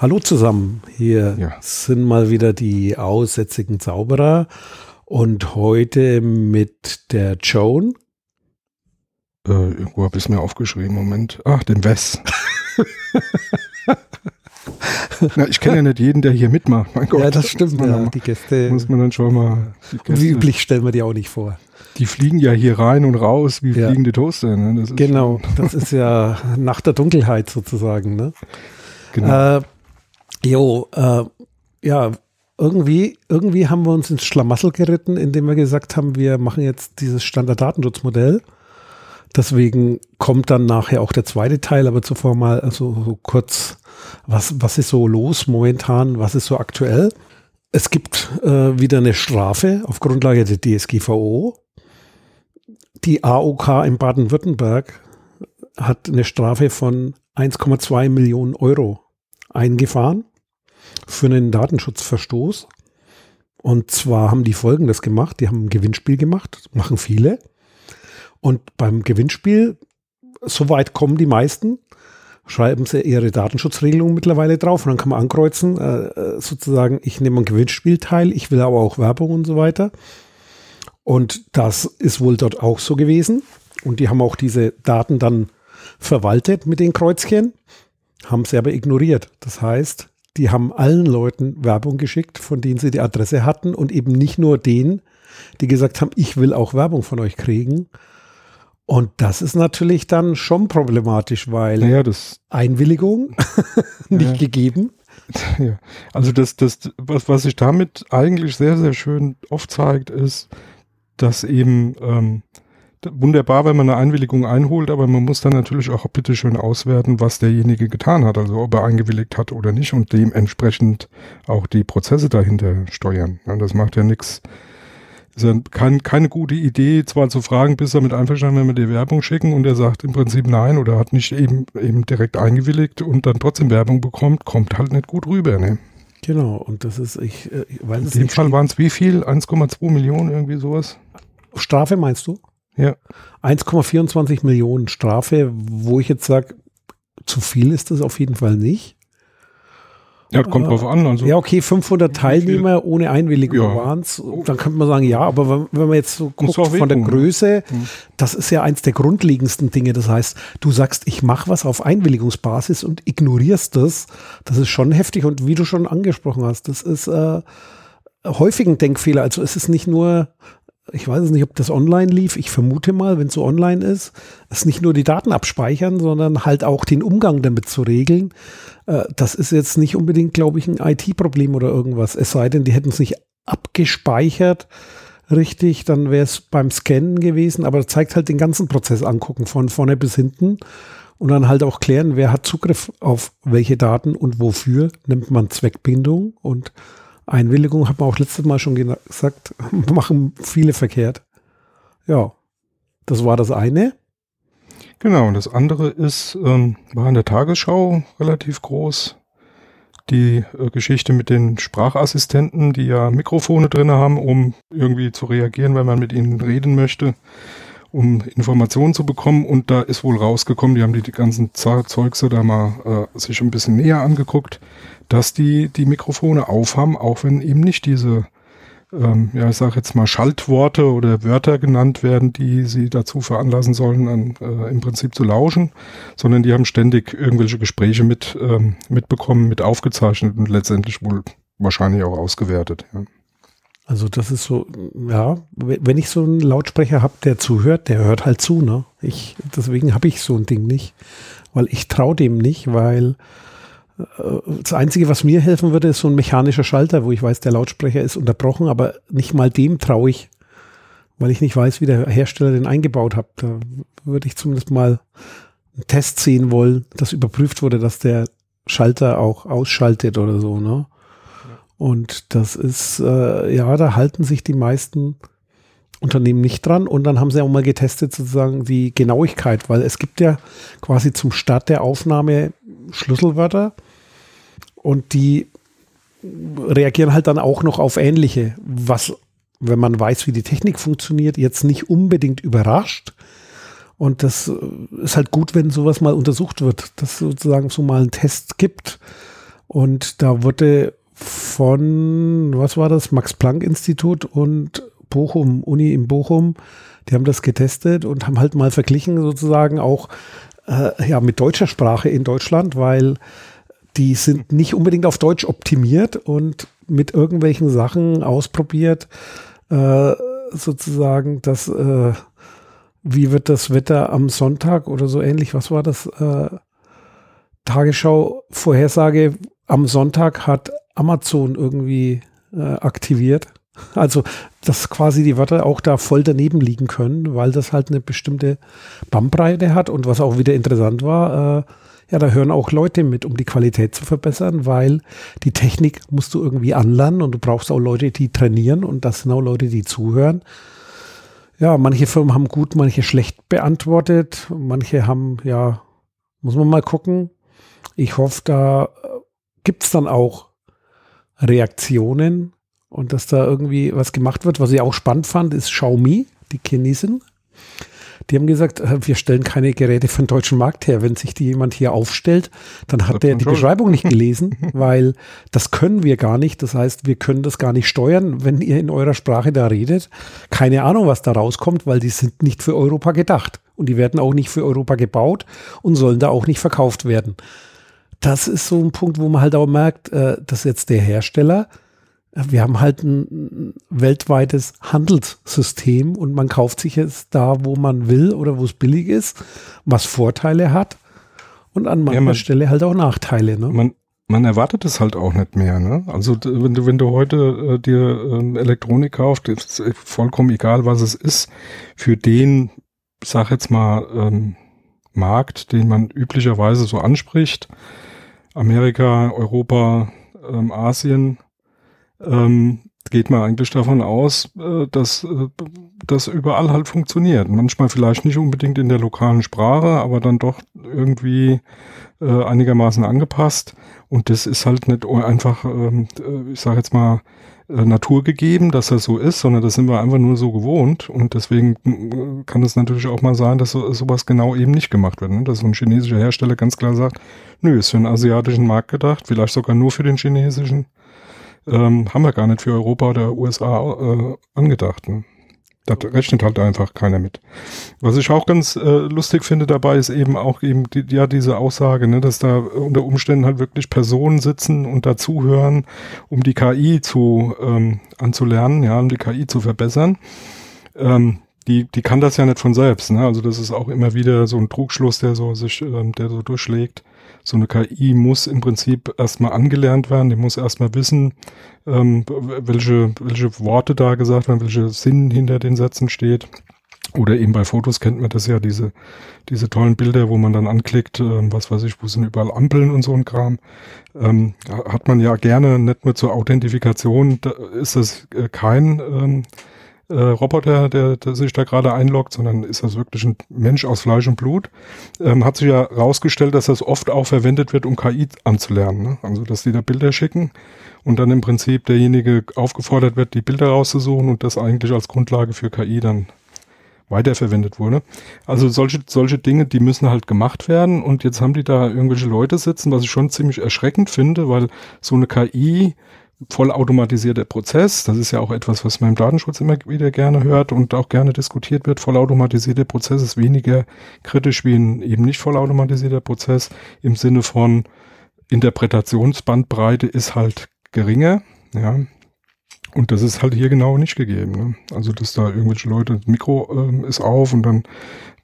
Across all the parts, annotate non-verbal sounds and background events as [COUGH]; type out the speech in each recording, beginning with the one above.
Hallo zusammen, hier Ja. sind mal wieder die aussätzigen Zauberer und heute mit der Joan. Äh, irgendwo habe ich es mir aufgeschrieben. Moment. Ach, den Wes. [LAUGHS] Na, ich kenne ja nicht jeden, der hier mitmacht. Mein Gott. ja, das stimmt, ja, dann- die Gäste. muss man dann schon mal. Wie üblich stellen wir die auch nicht vor. die fliegen ja hier rein und raus wie Ja. fliegende Toaster. Ne? Das Genau, das ist ja [LAUGHS] nach der Dunkelheit sozusagen. Ne? Genau. Äh, jo, äh, ja, irgendwie, irgendwie haben wir uns ins Schlamassel geritten, indem wir gesagt haben, wir machen jetzt dieses Standarddatenschutzmodell. Deswegen kommt dann nachher auch der zweite Teil, aber zuvor mal also so kurz, was, was ist so los momentan, was ist so aktuell? Es gibt äh, wieder eine Strafe auf Grundlage der DSGVO. Die AOK in Baden-Württemberg hat eine Strafe von 1,2 Millionen Euro eingefahren für einen Datenschutzverstoß. Und zwar haben die Folgendes gemacht. Die haben ein Gewinnspiel gemacht, machen viele. Und beim Gewinnspiel, soweit kommen die meisten, schreiben sie ihre Datenschutzregelung mittlerweile drauf und dann kann man ankreuzen, äh, äh, sozusagen, ich nehme am Gewinnspiel teil, ich will aber auch Werbung und so weiter. Und das ist wohl dort auch so gewesen. Und die haben auch diese Daten dann verwaltet mit den Kreuzchen, haben sie aber ignoriert. Das heißt, die haben allen Leuten Werbung geschickt, von denen sie die Adresse hatten und eben nicht nur denen, die gesagt haben, ich will auch Werbung von euch kriegen. Und das ist natürlich dann schon problematisch, weil naja, Einwilligung [LAUGHS] nicht Ja. gegeben. [LAUGHS] ja. Also das, das, was, was sich damit eigentlich sehr, sehr schön aufzeigt, ist, dass eben ähm, wunderbar, wenn man eine Einwilligung einholt, aber man muss dann natürlich auch bitte schön auswerten, was derjenige getan hat, also ob er eingewilligt hat oder nicht und dementsprechend auch die Prozesse dahinter steuern. Ja, das macht ja nichts. Ist ja kein, keine gute Idee, zwar zu fragen, bist du damit einverstanden, wenn wir dir Werbung schicken und er sagt im Prinzip nein oder hat nicht eben, eben direkt eingewilligt und dann trotzdem Werbung bekommt, kommt halt nicht gut rüber. Ne? Genau, und das ist, ich, äh, ich weiß In dem. Fall waren es wie viel? 1,2 Millionen, irgendwie sowas? Strafe meinst du? Ja. 1,24 Millionen Strafe, wo ich jetzt sage, zu viel ist das auf jeden Fall nicht. Ja, kommt drauf an. Also, Ja, okay, 500 Teilnehmer ohne Einwilligung Ja. waren es. Dann könnte man sagen, ja, aber wenn, wenn man jetzt so guckt von der ne? Größe, Hm. das ist ja eins der grundlegendsten Dinge. Das heißt, du sagst, ich mache was auf Einwilligungsbasis und ignorierst das. Das ist schon heftig. Und wie du schon angesprochen hast, das ist äh, häufig ein Denkfehler. Also es ist nicht nur, ich weiß es nicht, ob das online lief. Ich vermute mal, wenn es so online ist, es ist nicht nur die Daten abspeichern, sondern halt auch den Umgang damit zu regeln. Äh, das ist jetzt nicht unbedingt, glaube ich, ein IT-Problem oder irgendwas. Es sei denn, die hätten es nicht abgespeichert richtig, dann wäre es beim Scannen gewesen, aber zeigt halt den ganzen Prozess angucken, von vorne bis hinten und dann halt auch klären, wer hat Zugriff auf welche Daten und wofür nimmt man Zweckbindung und Einwilligung, hat man auch letztes Mal schon gesagt, [LAUGHS] machen viele verkehrt. Ja, das war das eine. Genau, und das andere ist, ähm, war in der Tagesschau relativ groß. Die äh, Geschichte mit den Sprachassistenten, die ja Mikrofone drin haben, um irgendwie zu reagieren, wenn man mit ihnen reden möchte, um Informationen zu bekommen. Und da ist wohl rausgekommen, die haben die, die ganzen Zeugse da mal äh, sich ein bisschen näher angeguckt, dass die die Mikrofone aufhaben, auch wenn eben nicht diese ähm, ja, ich sage jetzt mal Schaltworte oder Wörter genannt werden, die sie dazu veranlassen sollen, an, äh, im Prinzip zu lauschen, sondern die haben ständig irgendwelche Gespräche mit ähm, mitbekommen, mit aufgezeichnet und letztendlich wohl wahrscheinlich auch ausgewertet. Ja. Also das ist so, ja, wenn ich so einen Lautsprecher habe, der zuhört, der hört halt zu, ne? Ich, deswegen habe ich so ein Ding nicht, weil ich traue dem nicht, weil das Einzige, was mir helfen würde, ist so ein mechanischer Schalter, wo ich weiß, der Lautsprecher ist unterbrochen, aber nicht mal dem traue ich, weil ich nicht weiß, wie der Hersteller den eingebaut hat. Da würde ich zumindest mal einen Test sehen wollen, dass überprüft wurde, dass der Schalter auch ausschaltet oder so, ne? Und das ist, äh, ja, da halten sich die meisten Unternehmen nicht dran. Und dann haben sie auch mal getestet, sozusagen die Genauigkeit, weil es gibt ja quasi zum Start der Aufnahme Schlüsselwörter und die reagieren halt dann auch noch auf ähnliche, was, wenn man weiß, wie die Technik funktioniert, jetzt nicht unbedingt überrascht. Und das äh, ist halt gut, wenn sowas mal untersucht wird, dass es sozusagen so mal einen Test gibt Und da wurde von, was war das, Max-Planck-Institut und Bochum, Uni in Bochum, die haben das getestet und haben halt mal verglichen sozusagen auch äh, ja, mit deutscher Sprache in Deutschland, weil die sind nicht unbedingt auf Deutsch optimiert und mit irgendwelchen Sachen ausprobiert, äh, sozusagen, dass äh, wie wird das Wetter am Sonntag oder so ähnlich, was war das? Äh, Tagesschau Vorhersage am Sonntag hat Amazon irgendwie äh, aktiviert. Also, dass quasi die Wörter auch da voll daneben liegen können, weil das halt eine bestimmte Bandbreite hat. Und was auch wieder interessant war, äh, ja, da hören auch Leute mit, um die Qualität zu verbessern, weil die Technik musst du irgendwie anlernen und du brauchst auch Leute, die trainieren und das sind auch Leute, die zuhören. Ja, manche Firmen haben gut, manche schlecht beantwortet, manche haben, ja, muss man mal gucken. Ich hoffe, da äh, gibt es dann auch Reaktionen und dass da irgendwie was gemacht wird. Was ich auch spannend fand, ist Xiaomi, die Chinesen. Die haben gesagt, äh, wir stellen keine Geräte für den deutschen Markt her. Wenn sich die jemand hier aufstellt, dann hat der die schon. Beschreibung nicht [LAUGHS] gelesen, weil das können wir gar nicht. Das heißt, wir können das gar nicht steuern, wenn ihr in eurer Sprache da redet. Keine Ahnung, was da rauskommt, weil die sind nicht für Europa gedacht. Und die werden auch nicht für Europa gebaut und sollen da auch nicht verkauft werden. Das ist so ein Punkt, wo man halt auch merkt, äh, dass jetzt der Hersteller wir haben halt ein weltweites Handelssystem und man kauft sich jetzt da, wo man will oder wo es billig ist, was Vorteile hat und an mancher ja, man, Stelle halt auch Nachteile. Ne? Man, man erwartet es halt auch nicht mehr. Ne? Also wenn du, wenn du heute äh, dir ähm, Elektronik kaufst, ist vollkommen egal, was es ist, für den, sag jetzt mal, ähm, Markt, den man üblicherweise so anspricht, Amerika, Europa, ähm, Asien, ähm, geht man eigentlich davon aus, äh, dass äh, das überall halt funktioniert. Manchmal vielleicht nicht unbedingt in der lokalen Sprache, aber dann doch irgendwie äh, einigermaßen angepasst. Und das ist halt nicht einfach, ähm, äh, ich sage jetzt mal, äh, naturgegeben, dass das so ist, sondern das sind wir einfach nur so gewohnt. Und deswegen äh, kann es natürlich auch mal sein, dass so, sowas genau eben nicht gemacht wird. Ne? Dass so ein chinesischer Hersteller ganz klar sagt, nö, ist für den asiatischen Markt gedacht, vielleicht sogar nur für den chinesischen ähm, haben wir gar nicht für Europa oder USA äh, angedacht. Ne? Da rechnet halt einfach keiner mit. Was ich auch ganz äh, lustig finde dabei, ist eben auch eben die, ja diese Aussage, ne, dass da unter Umständen halt wirklich Personen sitzen und dazuhören, um die KI zu ähm, anzulernen, ja, um die KI zu verbessern. Ähm, die, die kann das ja nicht von selbst. Ne? Also das ist auch immer wieder so ein Trugschluss, der so sich, ähm, der so durchschlägt so eine KI muss im Prinzip erstmal angelernt werden, die muss erstmal wissen, ähm, welche, welche Worte da gesagt werden, welcher Sinn hinter den Sätzen steht. Oder eben bei Fotos kennt man das ja, diese, diese tollen Bilder, wo man dann anklickt, ähm, was weiß ich, wo sind überall Ampeln und so ein Kram. Ähm, hat man ja gerne, nicht nur zur Authentifikation, da ist das äh, kein ähm, äh, Roboter, der, der sich da gerade einloggt, sondern ist das wirklich ein Mensch aus Fleisch und Blut. Ähm, hat sich ja rausgestellt, dass das oft auch verwendet wird, um KI anzulernen. Ne? Also, dass die da Bilder schicken und dann im Prinzip derjenige aufgefordert wird, die Bilder rauszusuchen und das eigentlich als Grundlage für KI dann weiterverwendet wurde. Also solche, solche Dinge, die müssen halt gemacht werden und jetzt haben die da irgendwelche Leute sitzen, was ich schon ziemlich erschreckend finde, weil so eine KI vollautomatisierter Prozess. Das ist ja auch etwas, was man im Datenschutz immer wieder gerne hört und auch gerne diskutiert wird. Vollautomatisierter Prozess ist weniger kritisch wie ein eben nicht vollautomatisierter Prozess im Sinne von Interpretationsbandbreite ist halt geringer. Ja, und das ist halt hier genau nicht gegeben. Ne? Also, dass da irgendwelche Leute, das Mikro ähm, ist auf und dann,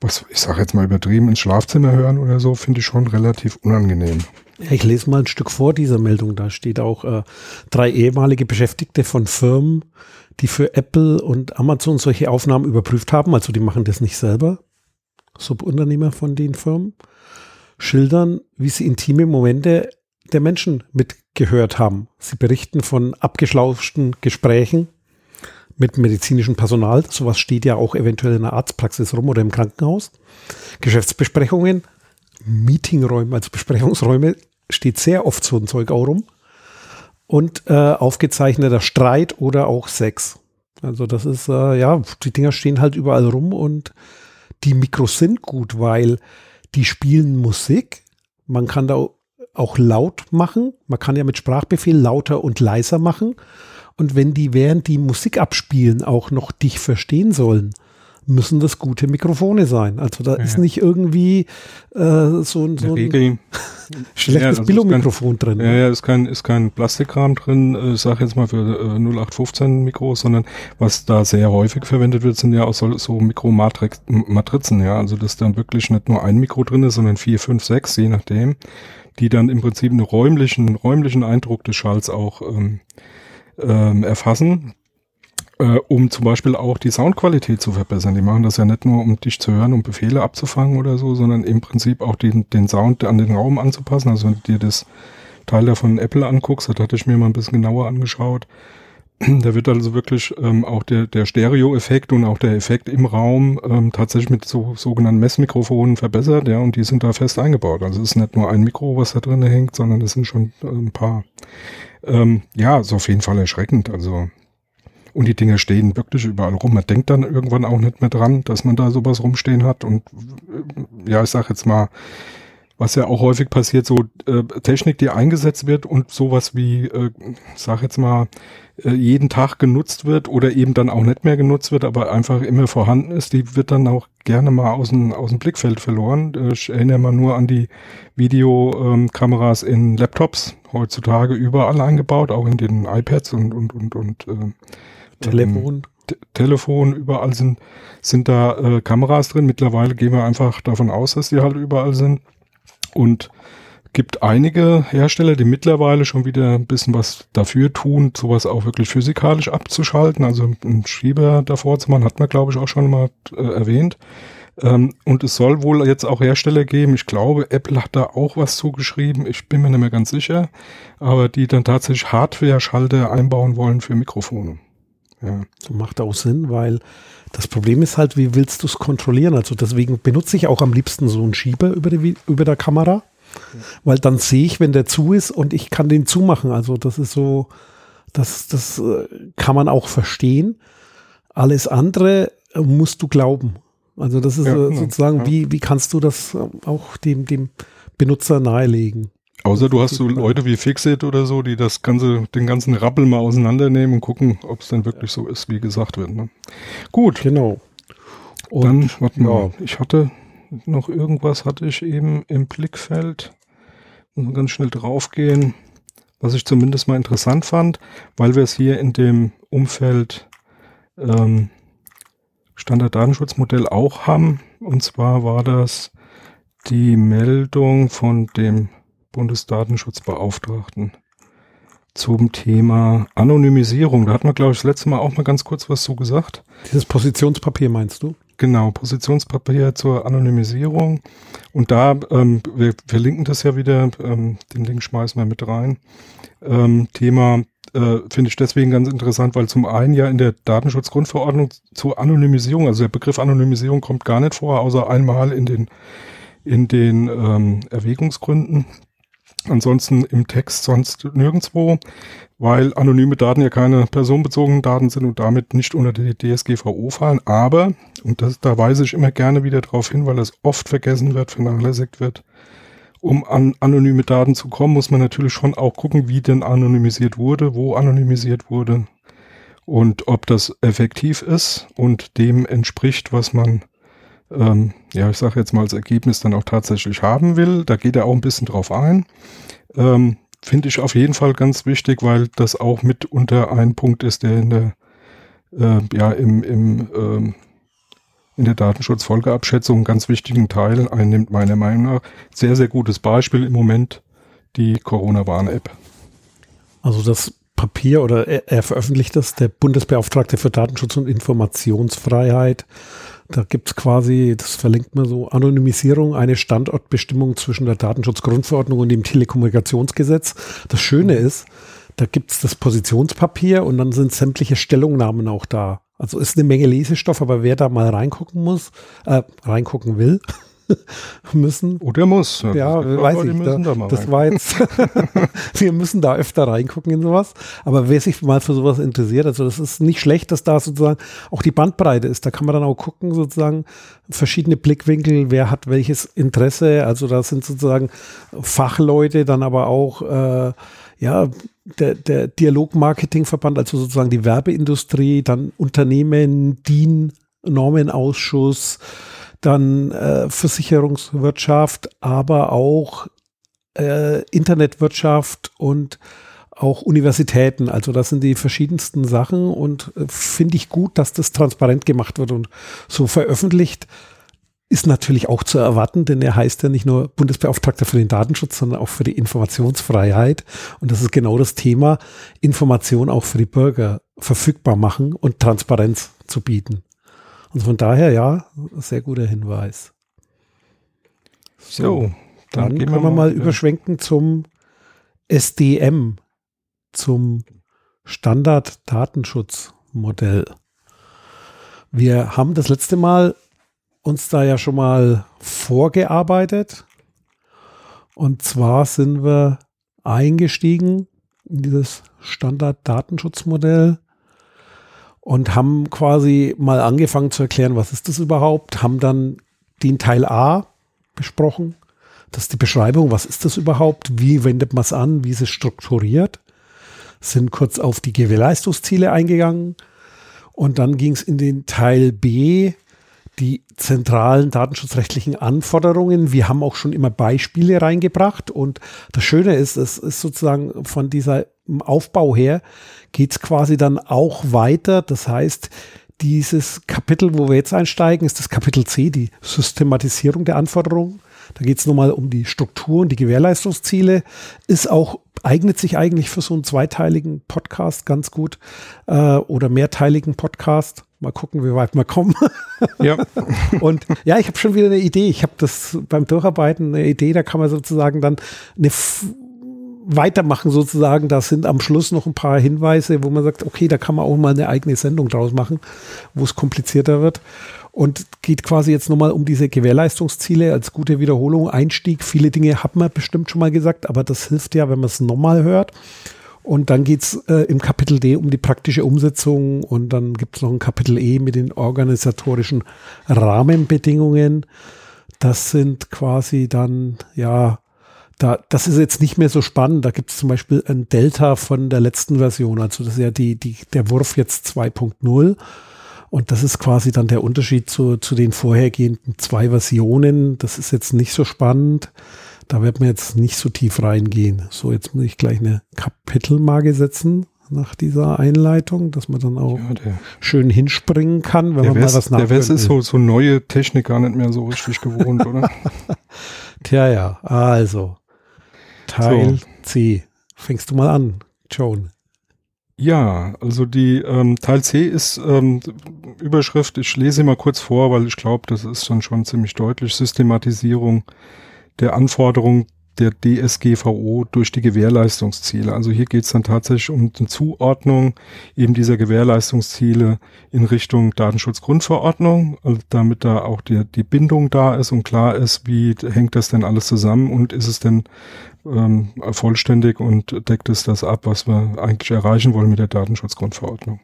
was ich sage jetzt mal übertrieben, ins Schlafzimmer hören oder so, finde ich schon relativ unangenehm. Ich lese mal ein Stück vor dieser Meldung. Da steht auch äh, drei ehemalige Beschäftigte von Firmen, die für Apple und Amazon solche Aufnahmen überprüft haben. Also die machen das nicht selber. Subunternehmer von den Firmen schildern, wie sie intime Momente der Menschen mitgehört haben. Sie berichten von abgeschlauschten Gesprächen mit medizinischem Personal. Sowas steht ja auch eventuell in der Arztpraxis rum oder im Krankenhaus. Geschäftsbesprechungen Meetingräume, also Besprechungsräume, steht sehr oft so ein Zeug auch rum. Und äh, aufgezeichneter Streit oder auch Sex. Also das ist, äh, ja, die Dinger stehen halt überall rum und die Mikros sind gut, weil die spielen Musik. Man kann da auch laut machen. Man kann ja mit Sprachbefehl lauter und leiser machen. Und wenn die während die Musik abspielen auch noch dich verstehen sollen, müssen das gute Mikrofone sein. Also da ja. ist nicht irgendwie äh, so, ein, so ein [LAUGHS] schlechtes ja, also Billo-Mikrofon drin. Ja, ja, ist kein, ist kein Plastikrahmen drin, äh, ich sage jetzt mal für äh, 0815 Mikros, sondern was da sehr häufig verwendet wird, sind ja auch so, so Mikromatrizen, ja, also dass dann wirklich nicht nur ein Mikro drin ist, sondern vier, fünf, sechs, je nachdem, die dann im Prinzip einen räumlichen, räumlichen Eindruck des Schalls auch ähm, ähm, erfassen äh, um zum Beispiel auch die Soundqualität zu verbessern. Die machen das ja nicht nur, um dich zu hören, um Befehle abzufangen oder so, sondern im Prinzip auch den, den Sound an den Raum anzupassen. Also wenn du dir das Teil da von Apple anguckst, das hatte ich mir mal ein bisschen genauer angeschaut. [CLEARS THROAT] Da wird also wirklich ähm, auch der, der Stereo-Effekt und auch der Effekt im Raum ähm, tatsächlich mit so sogenannten Messmikrofonen verbessert, ja, und die sind da fest eingebaut. Also es ist nicht nur ein Mikro, was da drin hängt, sondern es sind schon äh, ein paar. Ähm, ja, ist auf jeden Fall erschreckend. Also und die Dinge stehen wirklich überall rum. Man denkt dann irgendwann auch nicht mehr dran, dass man da sowas rumstehen hat. Und äh, ja, ich sag jetzt mal, was ja auch häufig passiert, so äh, Technik, die eingesetzt wird und sowas wie, äh, sag jetzt mal, äh, jeden Tag genutzt wird oder eben dann auch nicht mehr genutzt wird, aber einfach immer vorhanden ist, die wird dann auch gerne mal aus dem, aus dem Blickfeld verloren. Äh, ich erinnere mal nur an die Videokameras ähm, in Laptops, heutzutage überall eingebaut, auch in den iPads und, und, und, und äh, Telefon. Telefon, überall sind, sind da äh, Kameras drin. Mittlerweile gehen wir einfach davon aus, dass die halt überall sind. Und gibt einige Hersteller, die mittlerweile schon wieder ein bisschen was dafür tun, sowas auch wirklich physikalisch abzuschalten. Also einen Schieber davor zu machen, hat man, glaube ich, auch schon mal äh, erwähnt. Ähm, und es soll wohl jetzt auch Hersteller geben, ich glaube, Apple hat da auch was zugeschrieben, ich bin mir nicht mehr ganz sicher, aber die dann tatsächlich Hardware-Schalter einbauen wollen für Mikrofone. Ja. Macht auch Sinn, weil das Problem ist halt, wie willst du es kontrollieren? Also deswegen benutze ich auch am liebsten so einen Schieber über, die, über der Kamera, weil dann sehe ich, wenn der zu ist und ich kann den zumachen. Also das ist so, das, das äh, kann man auch verstehen. Alles andere äh, musst du glauben. Also das ist ja, äh, sozusagen, ja. wie, wie kannst du das auch dem, dem Benutzer nahelegen? Außer du hast so Leute wie Fixit oder so, die das ganze, den ganzen Rappel mal auseinandernehmen und gucken, ob es dann wirklich so ist, wie gesagt wird. Ne? Gut. Genau. Und, dann, warte mal, ich hatte noch irgendwas, hatte ich eben im Blickfeld. Muss ganz schnell draufgehen, was ich zumindest mal interessant fand, weil wir es hier in dem Umfeld ähm, Standarddatenschutzmodell auch haben. Und zwar war das die Meldung von dem Bundesdatenschutzbeauftragten zum Thema Anonymisierung. Da hat man, glaube ich, das letzte Mal auch mal ganz kurz was zu gesagt. Dieses Positionspapier meinst du? Genau, Positionspapier zur Anonymisierung. Und da, ähm, wir verlinken das ja wieder, ähm, den Link schmeißen wir mit rein. Ähm, Thema äh, finde ich deswegen ganz interessant, weil zum einen ja in der Datenschutzgrundverordnung zur Anonymisierung, also der Begriff Anonymisierung kommt gar nicht vor, außer einmal in den, in den ähm, Erwägungsgründen. Ansonsten im Text sonst nirgendwo, weil anonyme Daten ja keine personenbezogenen Daten sind und damit nicht unter die DSGVO fallen. Aber, und das, da weise ich immer gerne wieder darauf hin, weil das oft vergessen wird, vernachlässigt wird, um an anonyme Daten zu kommen, muss man natürlich schon auch gucken, wie denn anonymisiert wurde, wo anonymisiert wurde und ob das effektiv ist und dem entspricht, was man ähm, ja, ich sage jetzt mal als Ergebnis dann auch tatsächlich haben will. Da geht er auch ein bisschen drauf ein. Ähm, Finde ich auf jeden Fall ganz wichtig, weil das auch mitunter ein Punkt ist, der in der äh, ja im, im ähm, in der Datenschutzfolgeabschätzung einen ganz wichtigen Teil einnimmt, meiner Meinung nach. Sehr, sehr gutes Beispiel im Moment die Corona-Warn-App. Also das Papier oder er, er veröffentlicht das, der Bundesbeauftragte für Datenschutz und Informationsfreiheit da gibt es quasi, das verlinkt man so, Anonymisierung, eine Standortbestimmung zwischen der Datenschutzgrundverordnung und dem Telekommunikationsgesetz. Das Schöne mhm. ist, da gibt es das Positionspapier und dann sind sämtliche Stellungnahmen auch da. Also ist eine Menge Lesestoff, aber wer da mal reingucken muss, äh, reingucken will, [LAUGHS] müssen. Oder muss. Ja, weiß ich. Da, da das war jetzt, [LAUGHS] [LAUGHS] wir müssen da öfter reingucken in sowas. Aber wer sich mal für sowas interessiert, also das ist nicht schlecht, dass da sozusagen auch die Bandbreite ist. Da kann man dann auch gucken, sozusagen verschiedene Blickwinkel, wer hat welches Interesse. Also da sind sozusagen Fachleute, dann aber auch äh, ja, der, der Dialogmarketingverband, also sozusagen die Werbeindustrie, dann Unternehmen, DIN, Normenausschuss, dann äh, Versicherungswirtschaft, aber auch äh, Internetwirtschaft und auch Universitäten. Also das sind die verschiedensten Sachen und äh, finde ich gut, dass das transparent gemacht wird und so veröffentlicht ist natürlich auch zu erwarten, denn er heißt ja nicht nur Bundesbeauftragter für den Datenschutz, sondern auch für die Informationsfreiheit. Und das ist genau das Thema, Information auch für die Bürger verfügbar machen und Transparenz zu bieten. Und von daher, ja, sehr guter Hinweis. So, so dann, dann können wir mal, mal überschwenken zum SDM, zum Standard-Datenschutzmodell. Wir haben das letzte Mal uns da ja schon mal vorgearbeitet. Und zwar sind wir eingestiegen in dieses Standard-Datenschutzmodell und haben quasi mal angefangen zu erklären, was ist das überhaupt, haben dann den Teil A besprochen. Das ist die Beschreibung, was ist das überhaupt, wie wendet man es an, wie ist es strukturiert, sind kurz auf die Gewährleistungsziele eingegangen und dann ging es in den Teil B, die zentralen datenschutzrechtlichen Anforderungen. Wir haben auch schon immer Beispiele reingebracht und das Schöne ist, es ist sozusagen von dieser Aufbau her geht es quasi dann auch weiter. Das heißt, dieses Kapitel, wo wir jetzt einsteigen, ist das Kapitel C, die Systematisierung der Anforderungen. Da geht es nochmal um die Struktur und die Gewährleistungsziele. Ist auch, eignet sich eigentlich für so einen zweiteiligen Podcast ganz gut äh, oder mehrteiligen Podcast. Mal gucken, wie weit wir kommen. [LAUGHS] Ja. und ja, ich habe schon wieder eine Idee. Ich habe das beim Durcharbeiten eine Idee, da kann man sozusagen dann eine weitermachen sozusagen. Da sind am Schluss noch ein paar Hinweise, wo man sagt, okay, da kann man auch mal eine eigene Sendung draus machen, wo es komplizierter wird. Und geht quasi jetzt nochmal um diese Gewährleistungsziele als gute Wiederholung, Einstieg. Viele Dinge hat man bestimmt schon mal gesagt, aber das hilft ja, wenn man es nochmal hört. Und dann geht es äh, im Kapitel D um die praktische Umsetzung und dann gibt es noch ein Kapitel E mit den organisatorischen Rahmenbedingungen. Das sind quasi dann, ja, da, das ist jetzt nicht mehr so spannend. Da gibt es zum Beispiel ein Delta von der letzten Version. Also das ist ja die, die, der Wurf jetzt 2.0. Und das ist quasi dann der Unterschied zu, zu den vorhergehenden zwei Versionen. Das ist jetzt nicht so spannend. Da wird man jetzt nicht so tief reingehen. So, jetzt muss ich gleich eine Kapitelmarke setzen nach dieser Einleitung, dass man dann auch ja, schön hinspringen kann, wenn man West, mal was nachdenkt. Der West ist so, so neue Technik gar nicht mehr so richtig gewohnt, oder? [LAUGHS] Tja, ja, also Teil so. C. Fängst du mal an, Joan. Ja, also die ähm, Teil C ist ähm, Überschrift, ich lese mal kurz vor, weil ich glaube, das ist dann schon ziemlich deutlich, Systematisierung der Anforderungen der DSGVO durch die Gewährleistungsziele. Also hier geht es dann tatsächlich um die Zuordnung eben dieser Gewährleistungsziele in Richtung Datenschutzgrundverordnung, also damit da auch die, die Bindung da ist und klar ist, wie hängt das denn alles zusammen und ist es denn ähm, vollständig und deckt es das ab, was wir eigentlich erreichen wollen mit der Datenschutzgrundverordnung.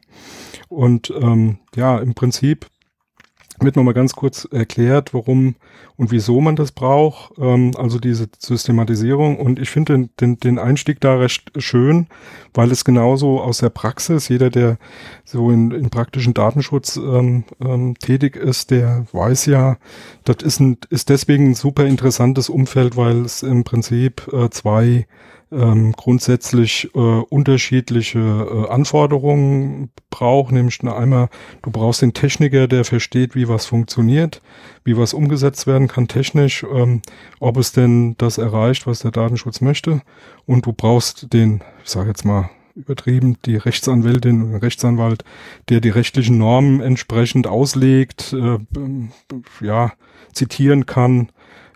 Und ähm, ja, im Prinzip wird nochmal ganz kurz erklärt, warum und wieso man das braucht, ähm, also diese Systematisierung. Und ich finde den, den, den Einstieg da recht schön, weil es genauso aus der Praxis, jeder, der so in, in praktischen Datenschutz ähm, ähm, tätig ist, der weiß ja, das ist, ein, ist deswegen ein super interessantes Umfeld, weil es im Prinzip äh, zwei ähm, grundsätzlich äh, unterschiedliche äh, Anforderungen braucht, nämlich einmal, du brauchst den Techniker, der versteht, wie was funktioniert, wie was umgesetzt werden kann technisch, ähm, ob es denn das erreicht, was der Datenschutz möchte. Und du brauchst den, ich sage jetzt mal übertrieben, die Rechtsanwältin oder Rechtsanwalt, der die rechtlichen Normen entsprechend auslegt, äh, ja, zitieren kann,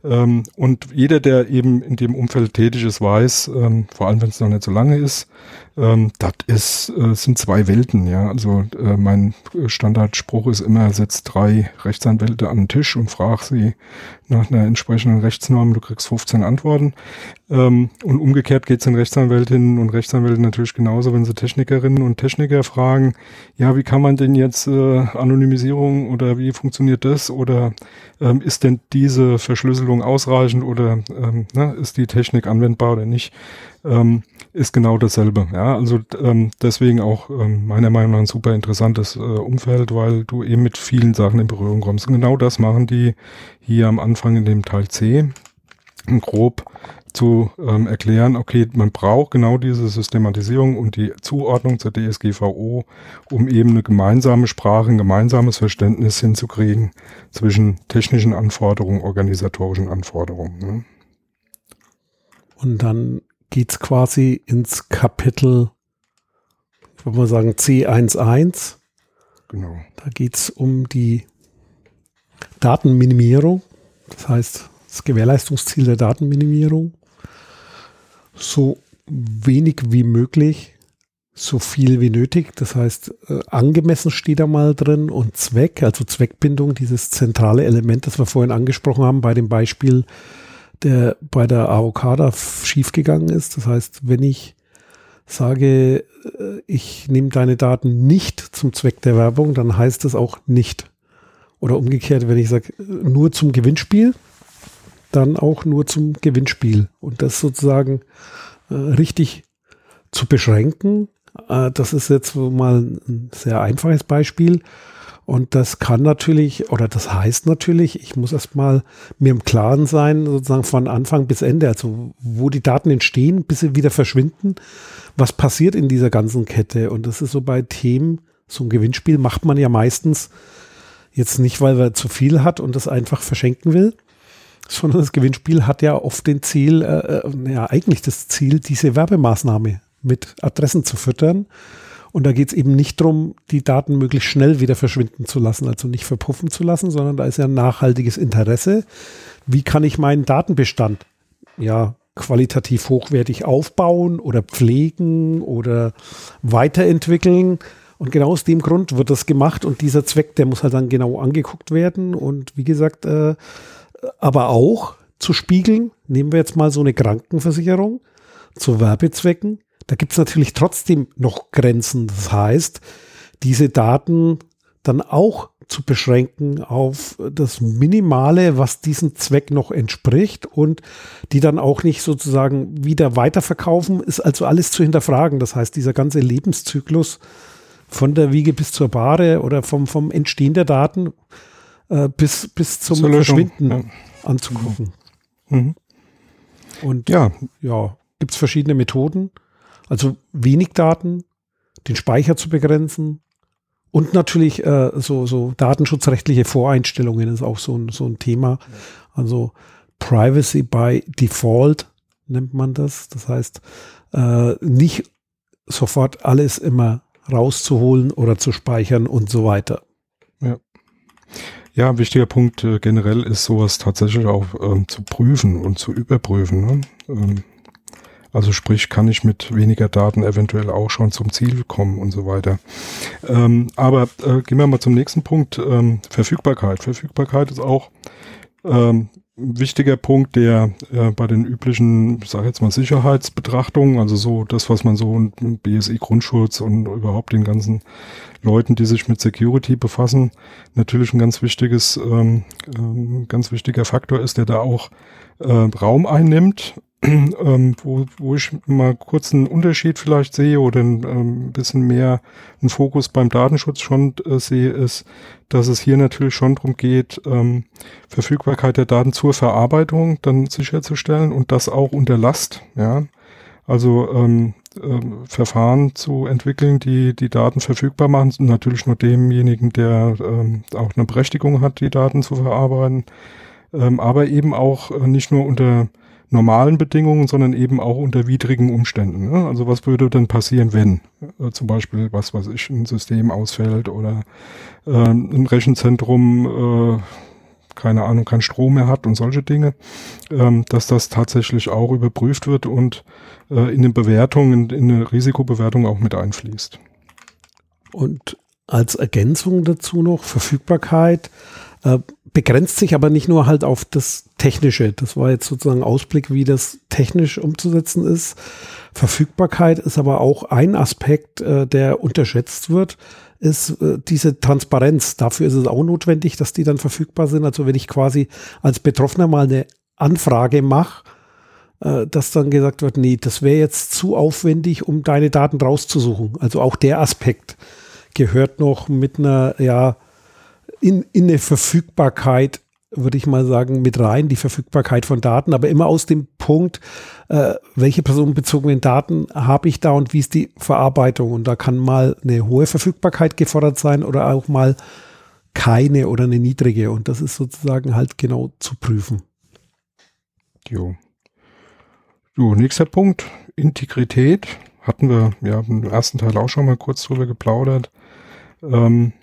ähm, und jeder, der eben in dem Umfeld tätig ist, weiß, ähm, vor allem wenn es noch nicht so lange ist, ähm, das ist, äh, sind zwei Welten, ja. Also äh, mein Standardspruch ist immer, setz drei Rechtsanwälte an den Tisch und frag sie nach einer entsprechenden Rechtsnorm, du kriegst 15 Antworten. Ähm, und umgekehrt geht es den Rechtsanwältinnen und Rechtsanwälten natürlich genauso, wenn sie Technikerinnen und Techniker fragen, ja, wie kann man denn jetzt äh, Anonymisierung oder wie funktioniert das oder ähm, ist denn diese Verschlüsselung ausreichend oder ähm, ne, ist die Technik anwendbar oder nicht? Ähm, ist genau dasselbe. Ja, also ähm, deswegen auch ähm, meiner Meinung nach ein super interessantes äh, Umfeld, weil du eben mit vielen Sachen in Berührung kommst. Und genau das machen die hier am Anfang in dem Teil C grob zu ähm, erklären, okay, man braucht genau diese Systematisierung und die Zuordnung zur DSGVO, um eben eine gemeinsame Sprache, ein gemeinsames Verständnis hinzukriegen zwischen technischen Anforderungen, organisatorischen Anforderungen. Ne? Und dann geht es quasi ins Kapitel, ich würde mal sagen, C11. Genau. Da geht es um die Datenminimierung. Das heißt, das Gewährleistungsziel der Datenminimierung. So wenig wie möglich, so viel wie nötig. Das heißt, äh, angemessen steht da mal drin und Zweck, also Zweckbindung, dieses zentrale Element, das wir vorhin angesprochen haben bei dem Beispiel der bei der AOK da schiefgegangen ist. Das heißt, wenn ich sage, äh, ich nehme deine Daten nicht zum Zweck der Werbung, dann heißt das auch nicht. Oder umgekehrt, wenn ich sage, nur zum Gewinnspiel, dann auch nur zum Gewinnspiel. Und das sozusagen äh, richtig zu beschränken, äh, das ist jetzt mal ein sehr einfaches Beispiel. Und das kann natürlich, oder das heißt natürlich, ich muss erstmal mir im Klaren sein, sozusagen von Anfang bis Ende, also wo die Daten entstehen, bis sie wieder verschwinden, was passiert in dieser ganzen Kette. Und das ist so bei Themen, so ein Gewinnspiel macht man ja meistens jetzt nicht, weil er zu viel hat und das einfach verschenken will, sondern das Gewinnspiel hat ja oft den Ziel, äh, äh ja eigentlich das Ziel, diese Werbemaßnahme mit Adressen zu füttern und da geht es eben nicht darum, die Daten möglichst schnell wieder verschwinden zu lassen, also nicht verpuffen zu lassen, sondern da ist ja ein nachhaltiges Interesse. Wie kann ich meinen Datenbestand ja qualitativ hochwertig aufbauen oder pflegen oder weiterentwickeln? Und genau aus dem Grund wird das gemacht und dieser Zweck, der muss halt dann genau angeguckt werden und wie gesagt, äh, aber auch zu spiegeln. Nehmen wir jetzt mal so eine Krankenversicherung zu Werbezwecken da gibt es natürlich trotzdem noch Grenzen. Das heißt, diese Daten dann auch zu beschränken auf das Minimale, was diesem Zweck noch entspricht und die dann auch nicht sozusagen wieder weiterverkaufen, ist also alles zu hinterfragen. Das heißt, dieser ganze Lebenszyklus von der Wiege bis zur Bahre oder vom, vom Entstehen der Daten äh, bis, bis zum Verschwinden ja. anzugucken. Mhm. Und ja, ja gibt es verschiedene Methoden. Also wenig Daten, den Speicher zu begrenzen und natürlich äh, so, so datenschutzrechtliche Voreinstellungen ist auch so ein, so ein Thema. Also Privacy by Default nennt man das. Das heißt, äh, nicht sofort alles immer rauszuholen oder zu speichern und so weiter. Ja. Ja, ein wichtiger Punkt äh, generell ist sowas tatsächlich auch ähm, zu prüfen und zu überprüfen. Ne? Ähm, also sprich, kann ich mit weniger Daten eventuell auch schon zum Ziel kommen und so weiter. Ähm, aber äh, gehen wir mal zum nächsten Punkt. Ähm, Verfügbarkeit. Verfügbarkeit ist auch ähm, ein wichtiger Punkt, der äh, bei den üblichen, ich jetzt mal, Sicherheitsbetrachtungen, also so das, was man so im BSI-Grundschutz und überhaupt den ganzen Leuten, die sich mit Security befassen, natürlich ein ganz wichtiges, ähm, äh, ganz wichtiger Faktor ist, der da auch äh, Raum einnimmt [CLEARS THROAT] ähm, wo, wo ich mal kurz einen Unterschied vielleicht sehe oder ein ähm, bisschen mehr einen Fokus beim Datenschutz schon äh, sehe, ist, dass es hier natürlich schon darum geht, ähm, Verfügbarkeit der Daten zur Verarbeitung dann sicherzustellen und das auch unter Last, ja. Also ähm, äh, Verfahren zu entwickeln, die die Daten verfügbar machen, natürlich nur demjenigen, der ähm, auch eine Berechtigung hat, die Daten zu verarbeiten, ähm, aber eben auch äh, nicht nur unter normalen Bedingungen, sondern eben auch unter widrigen Umständen. Ne? Also was würde denn passieren, wenn äh, zum Beispiel, was weiß ich, ein System ausfällt oder äh, ein Rechenzentrum, äh, keine Ahnung, keinen Strom mehr hat und solche Dinge, ähm, dass das tatsächlich auch überprüft wird und äh, in den Bewertungen, in eine Risikobewertung auch mit einfließt. Und als Ergänzung dazu noch Verfügbarkeit. Äh, begrenzt sich aber nicht nur halt auf das Technische. Das war jetzt sozusagen Ausblick, wie das technisch umzusetzen ist. Verfügbarkeit ist aber auch ein Aspekt, äh, der unterschätzt wird, ist äh, diese Transparenz. Dafür ist es auch notwendig, dass die dann verfügbar sind. Also wenn ich quasi als Betroffener mal eine Anfrage mache, äh, dass dann gesagt wird, nee, das wäre jetzt zu aufwendig, um deine Daten rauszusuchen. Also auch der Aspekt gehört noch mit einer, ja, in, in eine Verfügbarkeit, würde ich mal sagen, mit rein, die Verfügbarkeit von Daten, aber immer aus dem Punkt, äh, welche personenbezogenen Daten habe ich da und wie ist die Verarbeitung. Und da kann mal eine hohe Verfügbarkeit gefordert sein oder auch mal keine oder eine niedrige. Und das ist sozusagen halt genau zu prüfen. Jo. So, nächster Punkt, Integrität. Hatten wir ja im ersten Teil auch schon mal kurz drüber geplaudert. Ähm,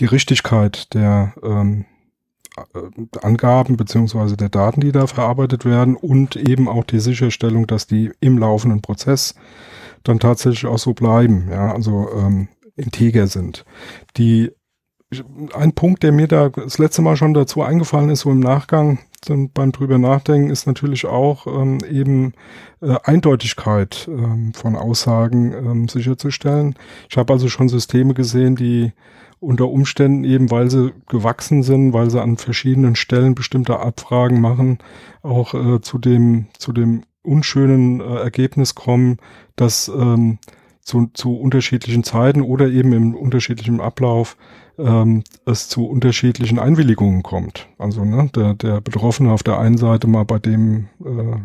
die Richtigkeit der ähm, äh, Angaben beziehungsweise der Daten, die da verarbeitet werden und eben auch die Sicherstellung, dass die im laufenden Prozess dann tatsächlich auch so bleiben, ja, also ähm, integer sind. Die ein Punkt, der mir da das letzte Mal schon dazu eingefallen ist, so im Nachgang beim drüber nachdenken, ist natürlich auch ähm, eben äh, Eindeutigkeit ähm, von Aussagen ähm, sicherzustellen. Ich habe also schon Systeme gesehen, die unter Umständen eben, weil sie gewachsen sind, weil sie an verschiedenen Stellen bestimmte Abfragen machen, auch äh, zu dem zu dem unschönen äh, Ergebnis kommen, dass ähm, zu, zu unterschiedlichen Zeiten oder eben im unterschiedlichen Ablauf ähm, es zu unterschiedlichen Einwilligungen kommt. Also ne, der, der Betroffene auf der einen Seite mal bei dem äh,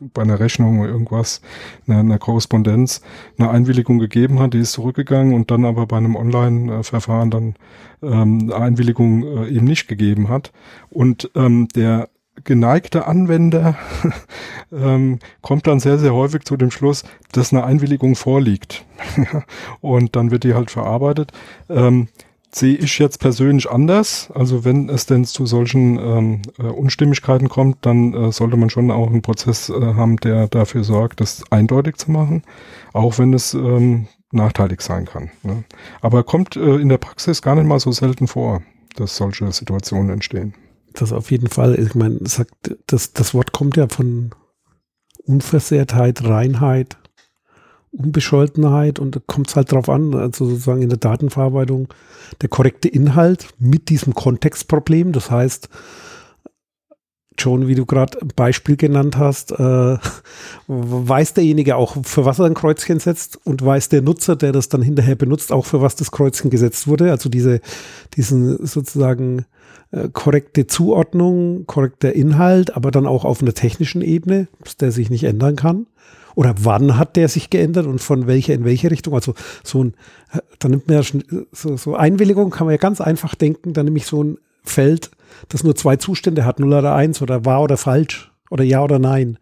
bei einer Rechnung oder irgendwas, einer, einer Korrespondenz, eine Einwilligung gegeben hat, die ist zurückgegangen und dann aber bei einem Online-Verfahren dann ähm, eine Einwilligung äh, eben nicht gegeben hat. Und ähm, der geneigte Anwender [LAUGHS] ähm, kommt dann sehr, sehr häufig zu dem Schluss, dass eine Einwilligung vorliegt. [LAUGHS] und dann wird die halt verarbeitet. Ähm, sehe ich jetzt persönlich anders. Also wenn es denn zu solchen ähm, äh, Unstimmigkeiten kommt, dann äh, sollte man schon auch einen Prozess äh, haben, der dafür sorgt, das eindeutig zu machen, auch wenn es ähm, nachteilig sein kann. Ne? Aber kommt äh, in der Praxis gar nicht mal so selten vor, dass solche Situationen entstehen das auf jeden Fall. Ich meine, sagt, das, das Wort kommt ja von Unversehrtheit, Reinheit, Unbescholtenheit und da kommt es halt drauf an, also sozusagen in der Datenverarbeitung der korrekte Inhalt mit diesem Kontextproblem. Das heißt, John, wie du gerade ein Beispiel genannt hast, äh, weiß derjenige auch, für was er ein Kreuzchen setzt und weiß der Nutzer, der das dann hinterher benutzt, auch für was das Kreuzchen gesetzt wurde. Also diese, diesen sozusagen äh, korrekte Zuordnung, korrekter Inhalt, aber dann auch auf einer technischen Ebene, der sich nicht ändern kann. Oder wann hat der sich geändert und von welcher in welche Richtung? Also so ein, äh, da nimmt man ja schon, so, so Einwilligung kann man ja ganz einfach denken, dann nehme ich so ein Feld, das nur zwei Zustände hat, 0 oder 1 oder wahr oder falsch oder ja oder nein.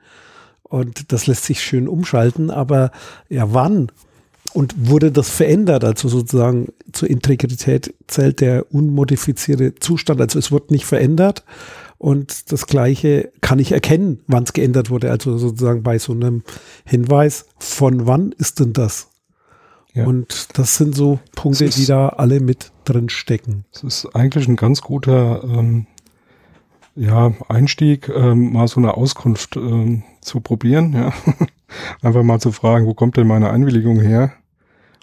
Und das lässt sich schön umschalten, aber ja, wann? Und wurde das verändert? Also sozusagen zur Integrität zählt der unmodifizierte Zustand. Also es wird nicht verändert. Und das Gleiche kann ich erkennen, wann es geändert wurde. Also sozusagen bei so einem Hinweis, von wann ist denn das? Ja. Und das sind so Punkte, ist, die da alle mit drin stecken. Das ist eigentlich ein ganz guter ähm, ja, Einstieg, ähm, mal so eine Auskunft ähm, zu probieren. Ja. [LAUGHS] Einfach mal zu fragen, wo kommt denn meine Einwilligung her?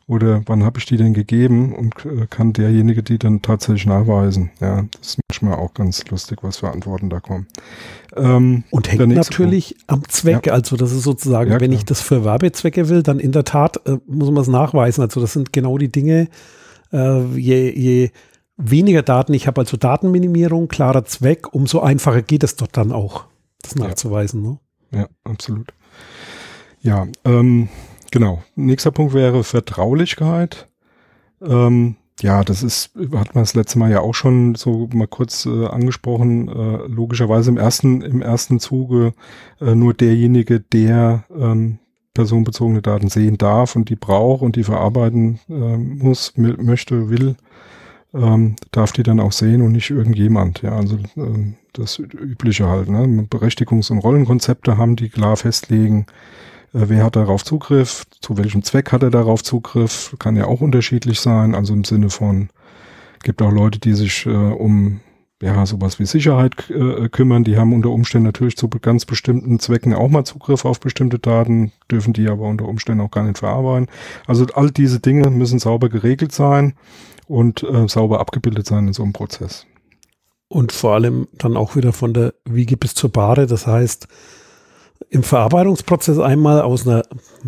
Oder wann habe ich die denn gegeben und äh, kann derjenige die dann tatsächlich nachweisen? Ja, das ist manchmal auch ganz lustig, was für Antworten da kommen. Ähm, und hängt natürlich Punkt. am Zweck. Ja. Also das ist sozusagen, ja, wenn ich das für Werbezwecke will, dann in der Tat äh, muss man es nachweisen. Also das sind genau die Dinge, äh, je, je weniger Daten ich habe, also Datenminimierung, klarer Zweck, umso einfacher geht es dort dann auch, das nachzuweisen. Ja, ne? ja absolut. Ja, ähm, Genau. Nächster Punkt wäre Vertraulichkeit. Ähm, ja, das ist, hat man das letzte Mal ja auch schon so mal kurz äh, angesprochen. Äh, logischerweise im ersten, im ersten Zuge äh, nur derjenige, der ähm, personenbezogene Daten sehen darf und die braucht und die verarbeiten äh, muss, möchte, will, ähm, darf die dann auch sehen und nicht irgendjemand. Ja, also äh, das Übliche halt. Ne? Berechtigungs- und Rollenkonzepte haben, die klar festlegen, wer hat darauf Zugriff? Zu welchem Zweck hat er darauf Zugriff? Kann ja auch unterschiedlich sein. Also im Sinne von, gibt auch Leute, die sich äh, um ja, sowas wie Sicherheit äh, kümmern. Die haben unter Umständen natürlich zu ganz bestimmten Zwecken auch mal Zugriff auf bestimmte Daten, dürfen die aber unter Umständen auch gar nicht verarbeiten. Also all diese Dinge müssen sauber geregelt sein und äh, sauber abgebildet sein in so einem Prozess. Und vor allem dann auch wieder von der Wiege bis zur Bahre. Das heißt, im Verarbeitungsprozess einmal aus einer,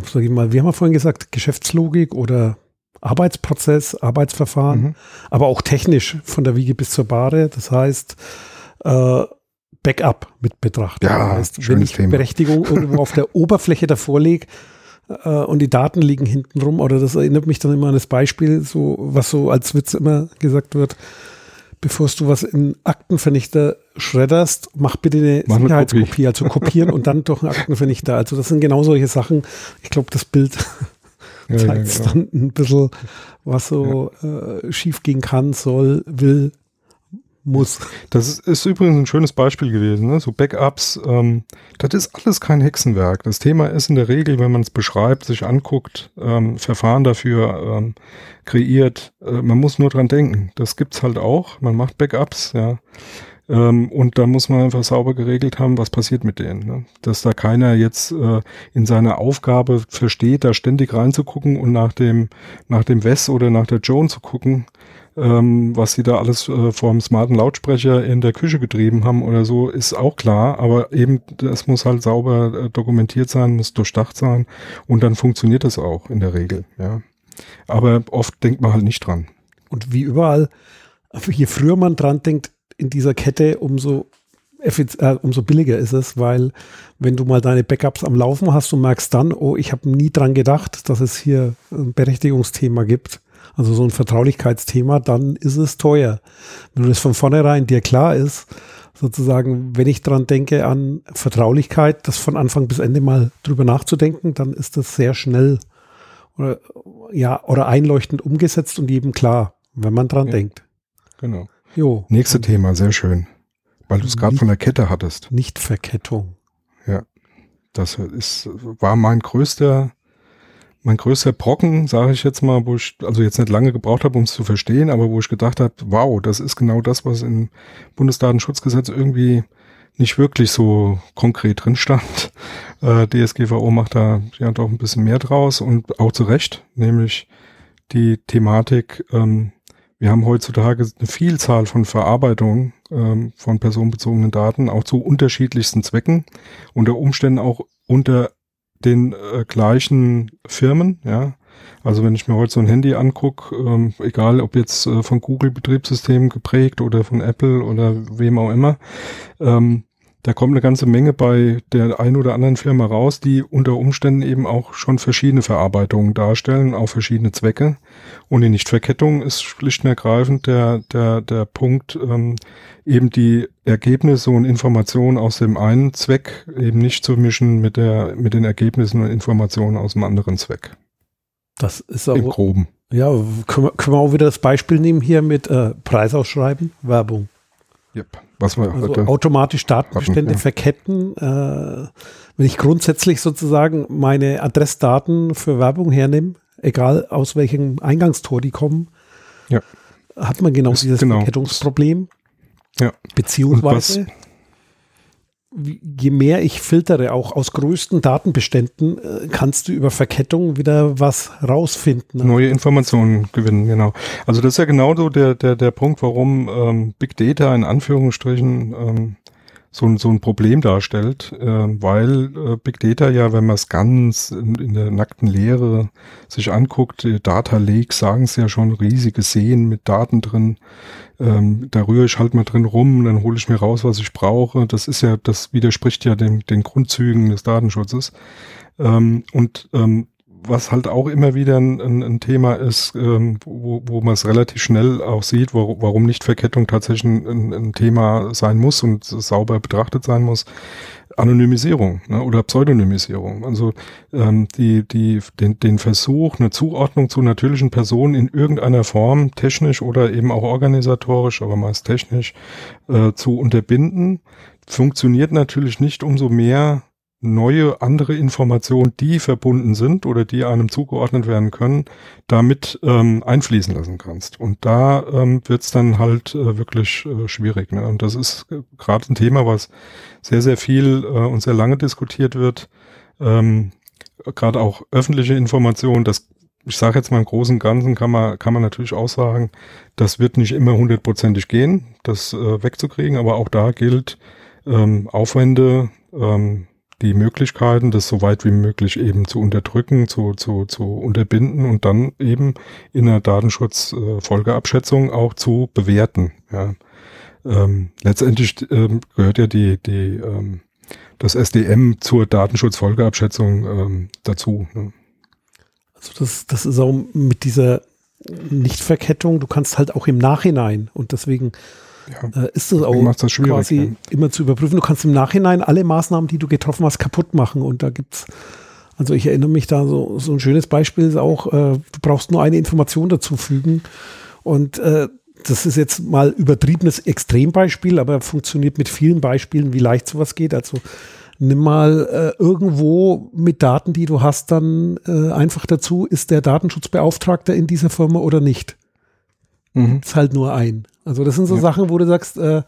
sag ich mal, wie haben wir vorhin gesagt, Geschäftslogik oder Arbeitsprozess, Arbeitsverfahren, mhm. aber auch technisch von der Wiege bis zur Bahre. Das heißt, äh, Backup mit Betracht. Ja, das heißt, wenn ich Thema. Berechtigung irgendwo auf der [LAUGHS] Oberfläche davor lege äh, und die Daten liegen hinten rum, oder das erinnert mich dann immer an das Beispiel, so was so als Witz immer gesagt wird, bevor du was in Aktenvernichter schredderst, mach bitte eine mach Sicherheitskopie, also kopieren und dann durch einen [LAUGHS] Aktenvernichter. Also das sind genau solche Sachen. Ich glaube, das Bild [LAUGHS] ja, zeigt ja, genau. dann ein bisschen, was so ja. äh, schief gehen kann, soll, will, muss. Das ist, ist übrigens ein schönes Beispiel gewesen. Ne? So Backups, ähm, das ist alles kein Hexenwerk. Das Thema ist in der Regel, wenn man es beschreibt, sich anguckt, ähm, Verfahren dafür ähm, kreiert, äh, man muss nur dran denken. Das gibt's halt auch. Man macht Backups, ja. Ähm, und da muss man einfach sauber geregelt haben, was passiert mit denen. Ne? Dass da keiner jetzt äh, in seiner Aufgabe versteht, da ständig reinzugucken und nach dem, nach dem Wes oder nach der Joan zu gucken, ähm, was sie da alles äh, vor smarten Lautsprecher in der Küche getrieben haben oder so, ist auch klar. Aber eben, es muss halt sauber äh, dokumentiert sein, muss durchdacht sein und dann funktioniert das auch in der Regel. Ja. Aber oft denkt man halt nicht dran. Und wie überall, je früher man dran denkt, in dieser Kette, umso, äh, umso billiger ist es, weil wenn du mal deine Backups am Laufen hast und merkst dann, oh, ich habe nie dran gedacht, dass es hier ein Berechtigungsthema gibt, also so ein Vertraulichkeitsthema, dann ist es teuer. Wenn das von vornherein dir klar ist, sozusagen, wenn ich dran denke an Vertraulichkeit, das von Anfang bis Ende mal drüber nachzudenken, dann ist das sehr schnell oder, ja, oder einleuchtend umgesetzt und jedem klar, wenn man dran ja, denkt. Genau. Jo. Nächste Thema, sehr schön. Weil du es gerade von der Kette hattest. Nicht Verkettung. Ja. Das ist, war mein größter, mein größter Brocken, sage ich jetzt mal, wo ich also jetzt nicht lange gebraucht habe, um es zu verstehen, aber wo ich gedacht habe, wow, das ist genau das, was im Bundesdatenschutzgesetz irgendwie nicht wirklich so konkret drin stand. [LAUGHS] Äh, DSGVO macht da ja doch ein bisschen mehr draus und auch zu Recht, nämlich die Thematik, ähm, wir haben heutzutage eine Vielzahl von Verarbeitungen ähm, von personenbezogenen Daten, auch zu unterschiedlichsten Zwecken, unter Umständen auch unter den äh, gleichen Firmen, ja. Also wenn ich mir heute so ein Handy angucke, ähm, egal ob jetzt äh, von Google Betriebssystem geprägt oder von Apple oder wem auch immer, ähm, da kommt eine ganze Menge bei der ein oder anderen Firma raus, die unter Umständen eben auch schon verschiedene Verarbeitungen darstellen, auch verschiedene Zwecke. Und die Nichtverkettung ist schlicht und ergreifend der, der, der Punkt, ähm, eben die Ergebnisse und Informationen aus dem einen Zweck eben nicht zu mischen mit der, mit den Ergebnissen und Informationen aus dem anderen Zweck. Das ist aber. Im Groben. Ja, können wir, können wir auch wieder das Beispiel nehmen hier mit äh, Preisausschreiben, Werbung. Yep. Was wir also automatisch Datenbestände hatten, ja. verketten. Äh, wenn ich grundsätzlich sozusagen meine Adressdaten für Werbung hernehme, egal aus welchem Eingangstor die kommen, ja. hat man genau dieses genau. Verkettungsproblem. Ja. Beziehungsweise je mehr ich filtere, auch aus größten Datenbeständen, äh, kannst du über Verkettung wieder was rausfinden. Neue Informationen gewinnen, genau. Also das ist ja genau so der, der, der Punkt, warum ähm, Big Data in Anführungsstrichen ähm, so, ein so ein Problem darstellt, äh, weil äh, Big Data ja, wenn man es ganz in, in, der nackten Lehre sich anguckt, die Data Lakes sagen es ja schon, riesige Seen mit Daten drin, ähm, da rühre ich halt mal drin rum, dann hole ich mir raus, was ich brauche. Das ist ja, das widerspricht ja dem, den Grundzügen des Datenschutzes. Ähm, und ähm, was halt auch immer wieder ein, ein, ein Thema ist, ähm, wo, wo man es relativ schnell auch sieht, wo, warum Nichtverkettung tatsächlich ein, ein, Thema sein muss und sauber betrachtet sein muss, Anonymisierung ne, oder Pseudonymisierung. Also ähm, die, die, den, den Versuch, eine Zuordnung zu natürlichen Personen in irgendeiner Form, technisch oder eben auch organisatorisch, aber meist technisch, äh, zu unterbinden, funktioniert natürlich nicht umso mehr, neue, andere Informationen, die verbunden sind oder die einem zugeordnet werden können, damit ähm, einfließen lassen kannst. Und da ähm, wird es dann halt äh, wirklich äh, schwierig. Ne? Und das ist äh, gerade ein Thema, was sehr, sehr viel äh, und sehr lange diskutiert wird. Ähm, gerade auch öffentliche Informationen, das ich sage jetzt mal im Großen und Ganzen kann man, kann man natürlich auch sagen, das wird nicht immer hundertprozentig gehen, das äh, wegzukriegen, aber auch da gilt, ähm, Aufwände, ähm, die Möglichkeiten, das so weit wie möglich eben zu unterdrücken, zu, zu, zu unterbinden und dann eben in der Datenschutzfolgeabschätzung äh, auch zu bewerten. Ja. Ähm, letztendlich ähm, gehört ja die, die, ähm, das SDM zur Datenschutzfolgeabschätzung ähm, dazu. Ne? Also das, das ist auch mit dieser Nichtverkettung, du kannst halt auch im Nachhinein und deswegen ja, äh, ist das auch das quasi ja. immer zu überprüfen. Du kannst im Nachhinein alle Maßnahmen, die du getroffen hast, kaputt machen. Und da gibt's, also ich erinnere mich da so, so ein schönes Beispiel ist auch, äh, du brauchst nur eine Information dazu fügen. Und äh, das ist jetzt mal übertriebenes Extrembeispiel, aber funktioniert mit vielen Beispielen, wie leicht sowas geht. Also nimm mal äh, irgendwo mit Daten, die du hast, dann äh, einfach dazu, ist der Datenschutzbeauftragte in dieser Firma oder nicht. Mhm. Ist halt nur ein. Also das sind so ja. Sachen, wo du sagst, äh,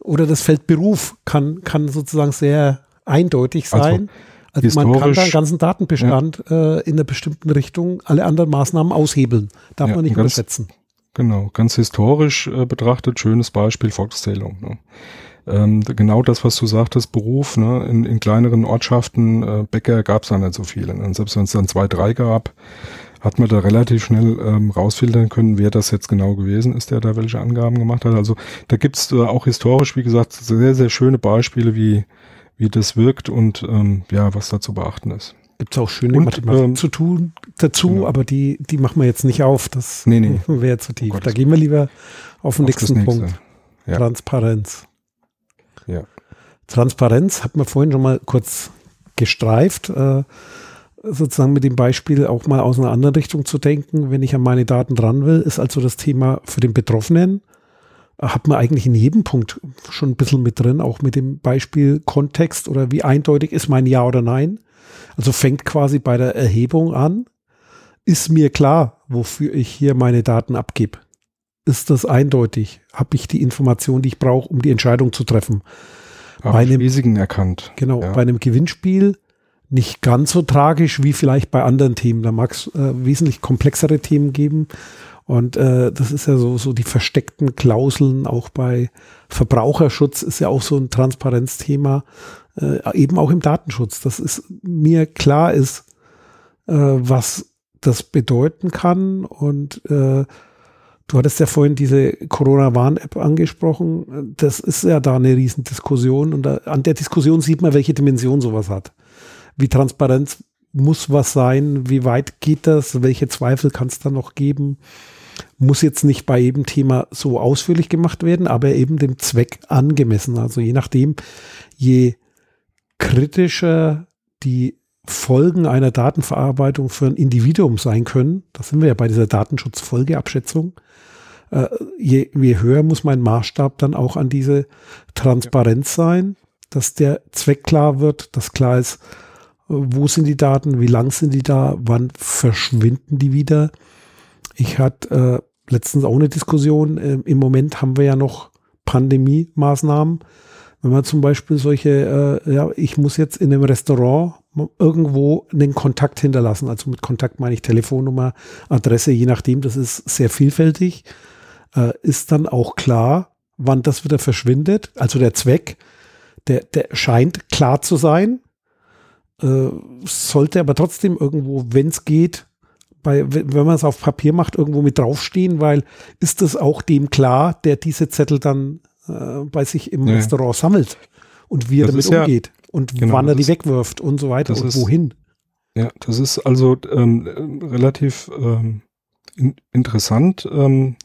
oder das Feld Beruf kann, kann sozusagen sehr eindeutig also sein. Also, also man kann da einen ganzen Datenbestand ja. äh, in einer bestimmten Richtung alle anderen Maßnahmen aushebeln. Darf ja, man nicht ganz, unterschätzen. Genau, ganz historisch äh, betrachtet, schönes Beispiel Volkszählung. Ne? Ähm, genau das, was du sagtest, Beruf, ne? in, in kleineren Ortschaften, äh, Bäcker gab es da nicht so viele. Und selbst wenn es dann zwei, drei gab, hat man da relativ schnell ähm, rausfiltern können, wer das jetzt genau gewesen ist, der da welche Angaben gemacht hat. Also da gibt's äh, auch historisch, wie gesagt, sehr, sehr schöne Beispiele, wie, wie das wirkt und ähm, ja, was da zu beachten ist. Gibt es auch schöne und, Mathematik ähm, zu tun dazu, genau. aber die, die machen wir jetzt nicht auf. Das nee, nee. wäre zu tief. Oh da gehen wir lieber auf den auf nächsten Punkt. Ja. Transparenz. Ja. Transparenz hat man vorhin schon mal kurz gestreift. Äh, sozusagen mit dem Beispiel auch mal aus einer anderen Richtung zu denken, wenn ich an meine Daten dran will, ist also das Thema für den Betroffenen, hat man eigentlich in jedem Punkt schon ein bisschen mit drin, auch mit dem Beispiel Kontext oder wie eindeutig ist mein Ja oder Nein. Also fängt quasi bei der Erhebung an. Ist mir klar, wofür ich hier meine Daten abgebe? Ist das eindeutig? Habe ich die Information, die ich brauche, um die Entscheidung zu treffen? bei einem, Risiken erkannt. Genau, ja. bei einem Gewinnspiel nicht ganz so tragisch wie vielleicht bei anderen Themen. Da mag es äh, wesentlich komplexere Themen geben. Und äh, das ist ja so, so die versteckten Klauseln, auch bei Verbraucherschutz ist ja auch so ein Transparenzthema, äh, eben auch im Datenschutz, dass es mir klar ist, äh, was das bedeuten kann. Und äh, du hattest ja vorhin diese Corona-Warn-App angesprochen. Das ist ja da eine Riesendiskussion. Und da, an der Diskussion sieht man, welche Dimension sowas hat wie transparent muss was sein, wie weit geht das, welche Zweifel kann es da noch geben. Muss jetzt nicht bei jedem Thema so ausführlich gemacht werden, aber eben dem Zweck angemessen. Also je nachdem, je kritischer die Folgen einer Datenverarbeitung für ein Individuum sein können, da sind wir ja bei dieser Datenschutzfolgeabschätzung, äh, je, je höher muss mein Maßstab dann auch an diese Transparenz sein, dass der Zweck klar wird, dass klar ist, wo sind die Daten, wie lang sind die da, wann verschwinden die wieder. Ich hatte äh, letztens auch eine Diskussion, äh, im Moment haben wir ja noch Pandemie-Maßnahmen. Wenn man zum Beispiel solche, äh, ja, ich muss jetzt in einem Restaurant irgendwo einen Kontakt hinterlassen. Also mit Kontakt meine ich Telefonnummer, Adresse, je nachdem, das ist sehr vielfältig. Äh, ist dann auch klar, wann das wieder verschwindet. Also der Zweck, der, der scheint klar zu sein äh, sollte aber trotzdem irgendwo, wenn es geht, bei, wenn man es auf Papier macht, irgendwo mit draufstehen, weil ist das auch dem klar, der diese Zettel dann äh, bei sich im ja. Restaurant sammelt und wie er das damit umgeht ja, und genau, wann er die wegwirft und so weiter und ist, wohin. Ja, das ist also ähm, relativ ähm, in, interessant. Ähm,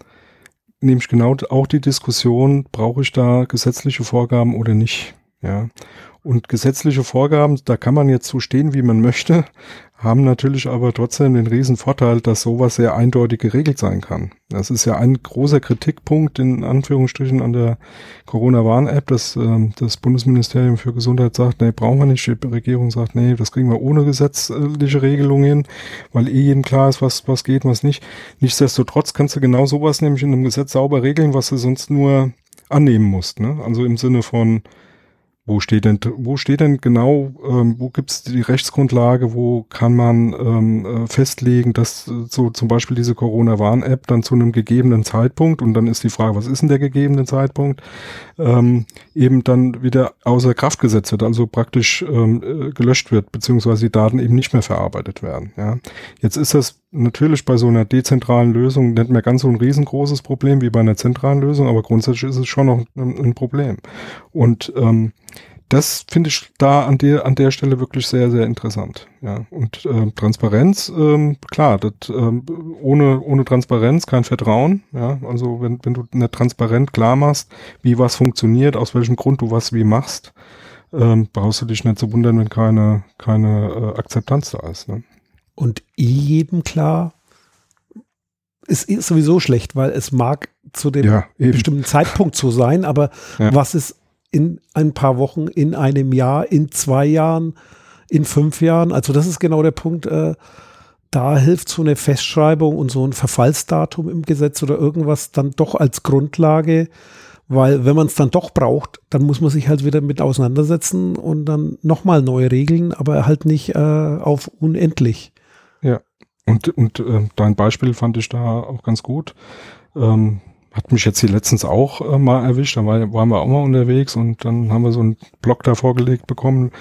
nämlich genau auch die Diskussion, brauche ich da gesetzliche Vorgaben oder nicht? Ja. Und gesetzliche Vorgaben, da kann man jetzt so stehen, wie man möchte, haben natürlich aber trotzdem den riesen Vorteil, dass sowas sehr eindeutig geregelt sein kann. Das ist ja ein großer Kritikpunkt in Anführungsstrichen an der Corona-Warn-App, dass äh, das Bundesministerium für Gesundheit sagt, nee, brauchen wir nicht. Die Regierung sagt, nee, das kriegen wir ohne gesetzliche Regelungen hin, weil eh jedem klar ist, was, was geht, was nicht. Nichtsdestotrotz kannst du genau sowas nämlich in einem Gesetz sauber regeln, was du sonst nur annehmen musst. Ne? Also im Sinne von, wo steht denn, wo steht denn genau, ähm, wo gibt es die Rechtsgrundlage, wo kann man ähm, äh, festlegen, dass äh, so zum Beispiel diese Corona-Warn-App dann zu einem gegebenen Zeitpunkt, und dann ist die Frage, was ist denn der gegebene Zeitpunkt, ähm, eben dann wieder außer Kraft gesetzt wird, also praktisch ähm, äh, gelöscht wird, beziehungsweise die Daten eben nicht mehr verarbeitet werden. Ja. Jetzt ist das natürlich bei so einer dezentralen Lösung nicht mehr ganz so ein riesengroßes Problem wie bei einer zentralen Lösung, aber grundsätzlich ist es schon noch ein, ein Problem. Und ähm, das finde ich da an der an der Stelle wirklich sehr sehr interessant. Ja und äh, Transparenz, ähm, klar, das, ähm, ohne ohne Transparenz kein Vertrauen. Ja also wenn wenn du nicht transparent klar machst, wie was funktioniert, aus welchem Grund du was wie machst, ähm, brauchst du dich nicht zu wundern, wenn keine keine äh, Akzeptanz da ist. Ne? Und jedem klar, es ist sowieso schlecht, weil es mag zu dem ja, bestimmten Zeitpunkt so sein, aber ja. was ist in ein paar Wochen, in einem Jahr, in zwei Jahren, in fünf Jahren. Also das ist genau der Punkt. Äh, da hilft so eine Festschreibung und so ein Verfallsdatum im Gesetz oder irgendwas dann doch als Grundlage, weil wenn man es dann doch braucht, dann muss man sich halt wieder mit auseinandersetzen und dann nochmal neue Regeln, aber halt nicht äh, auf unendlich. Ja, und, und äh, dein Beispiel fand ich da auch ganz gut. Ähm, hat mich jetzt hier letztens auch äh, mal erwischt, da war, waren wir auch mal unterwegs und dann haben wir so einen Blog da vorgelegt bekommen.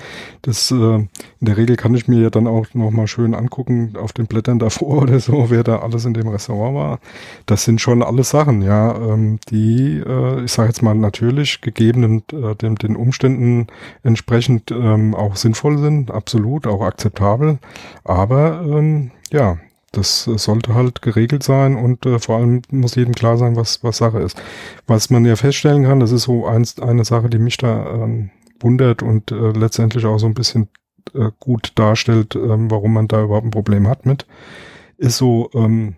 Das äh, in der Regel kann ich mir ja dann auch noch mal schön angucken auf den Blättern [LAUGHS] davor oder so, wer da alles in dem Restaurant war. Das sind schon alles Sachen, ja, ähm, die, äh, ich sage jetzt mal natürlich gegebenen äh, den, den Umständen entsprechend ähm, auch sinnvoll sind, absolut auch akzeptabel, aber ähm, ja, das sollte halt geregelt sein und äh, vor allem muss jedem klar sein, was, was Sache ist. Was man ja feststellen kann, das ist so eins, eine Sache, die mich da ähm, wundert und äh, letztendlich auch so ein bisschen äh, gut darstellt, ähm, warum man da überhaupt ein Problem hat mit, ist so, ähm,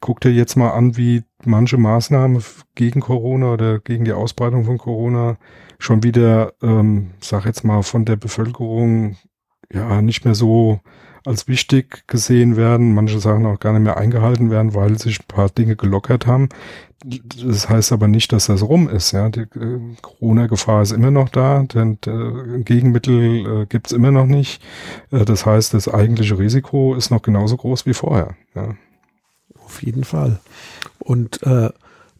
guck dir jetzt mal an, wie manche Maßnahmen gegen Corona oder gegen die Ausbreitung von Corona schon wieder, ähm, sag jetzt mal, von der Bevölkerung ja nicht mehr so als wichtig gesehen werden, manche Sachen auch gar nicht mehr eingehalten werden, weil sich ein paar Dinge gelockert haben. Das heißt aber nicht, dass das rum ist. Ja, die äh, Corona-Gefahr ist immer noch da, denn äh, Gegenmittel äh, gibt es immer noch nicht. Äh, das heißt, das eigentliche Risiko ist noch genauso groß wie vorher. Ja. Auf jeden Fall. Und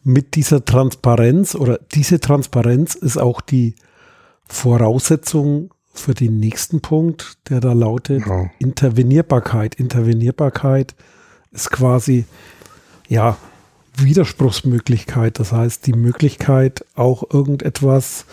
mit dieser Transparenz oder diese Transparenz ist auch die Voraussetzung für den nächsten Punkt, der da lautet ja. Intervenierbarkeit. Intervenierbarkeit ist quasi, ja, Widerspruchsmöglichkeit. Das heißt, die Möglichkeit, auch irgendetwas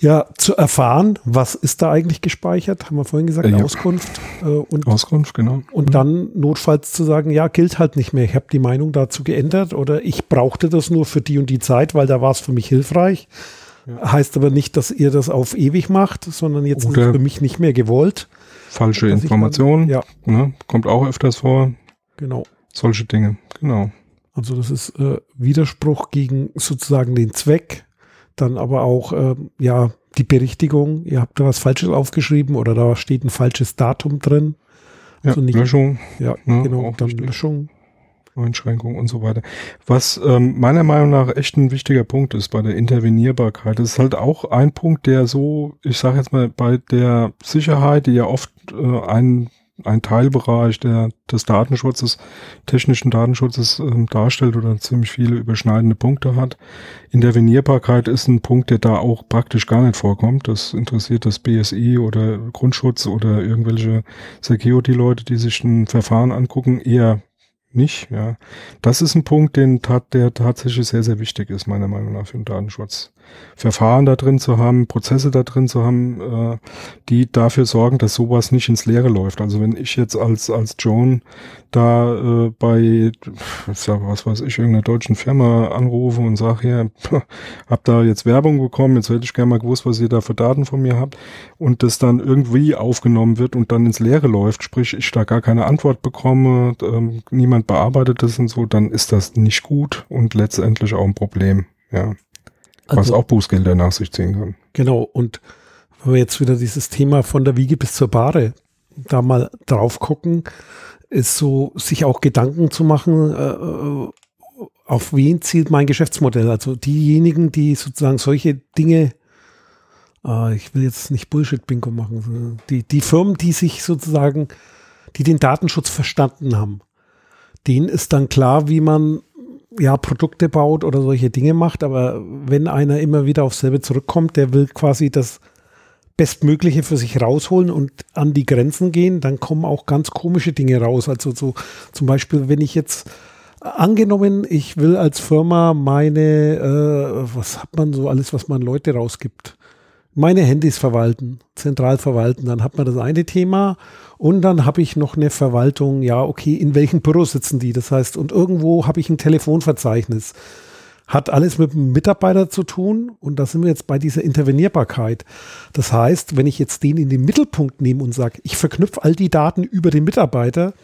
ja, zu erfahren, was ist da eigentlich gespeichert, haben wir vorhin gesagt, ja. Auskunft. Äh, und, Auskunft, genau. Und mhm. dann notfalls zu sagen, ja, gilt halt nicht mehr. Ich habe die Meinung dazu geändert oder ich brauchte das nur für die und die Zeit, weil da war es für mich hilfreich. Ja. Heißt aber nicht, dass ihr das auf ewig macht, sondern jetzt für mich nicht mehr gewollt. Falsche Informationen. Ja. Ne, kommt auch öfters vor. Genau. Solche Dinge, genau. Also das ist äh, Widerspruch gegen sozusagen den Zweck, dann aber auch äh, ja die Berichtigung. Ihr habt da was Falsches aufgeschrieben oder da steht ein falsches Datum drin. Also ja, nicht, Löschung. Ja, ne, genau. Dann richtig. Löschung. Einschränkungen und so weiter. Was ähm, meiner Meinung nach echt ein wichtiger Punkt ist bei der Intervenierbarkeit, das ist halt auch ein Punkt, der so, ich sage jetzt mal, bei der Sicherheit, die ja oft äh, ein, ein Teilbereich der, des Datenschutzes, technischen Datenschutzes äh, darstellt oder ziemlich viele überschneidende Punkte hat. Intervenierbarkeit ist ein Punkt, der da auch praktisch gar nicht vorkommt. Das interessiert das BSI oder Grundschutz oder irgendwelche Security-Leute, die sich ein Verfahren angucken, eher nicht. Ja, das ist ein Punkt, den tat, der tatsächlich sehr, sehr wichtig ist, meiner Meinung nach, für den Datenschutz. Verfahren da drin zu haben, Prozesse da drin zu haben, äh, die dafür sorgen, dass sowas nicht ins Leere läuft. Also wenn ich jetzt als, als Joan da äh, bei, was weiß ich, irgendeiner deutschen Firma anrufe und sage, hier, hab da jetzt Werbung bekommen, jetzt hätte ich gerne mal gewusst, was ihr da für Daten von mir habt und das dann irgendwie aufgenommen wird und dann ins Leere läuft, sprich ich da gar keine Antwort bekomme, ähm, niemand bearbeitet das und so, dann ist das nicht gut und letztendlich auch ein Problem, ja. Also, was auch Bußgelder nach sich ziehen kann. Genau, und wenn wir jetzt wieder dieses Thema von der Wiege bis zur Bahre da mal drauf gucken, ist so, sich auch Gedanken zu machen, äh, äh, auf wen zielt mein Geschäftsmodell? Also diejenigen, die sozusagen solche Dinge, äh, ich will jetzt nicht Bullshit-Bingo machen, die, die Firmen, die sich sozusagen, die den Datenschutz verstanden haben, denen ist dann klar, wie man ja Produkte baut oder solche Dinge macht, aber wenn einer immer wieder aufs selbe zurückkommt, der will quasi das Bestmögliche für sich rausholen und an die Grenzen gehen, dann kommen auch ganz komische Dinge raus. Also so zum Beispiel, wenn ich jetzt angenommen, ich will als Firma meine, äh, was hat man so alles, was man Leute rausgibt, meine Handys verwalten, zentral verwalten, dann hat man das eine Thema und dann habe ich noch eine Verwaltung, ja, okay, in welchem Büro sitzen die? Das heißt, und irgendwo habe ich ein Telefonverzeichnis. Hat alles mit dem Mitarbeiter zu tun und da sind wir jetzt bei dieser Intervenierbarkeit. Das heißt, wenn ich jetzt den in den Mittelpunkt nehme und sage, ich verknüpfe all die Daten über den Mitarbeiter,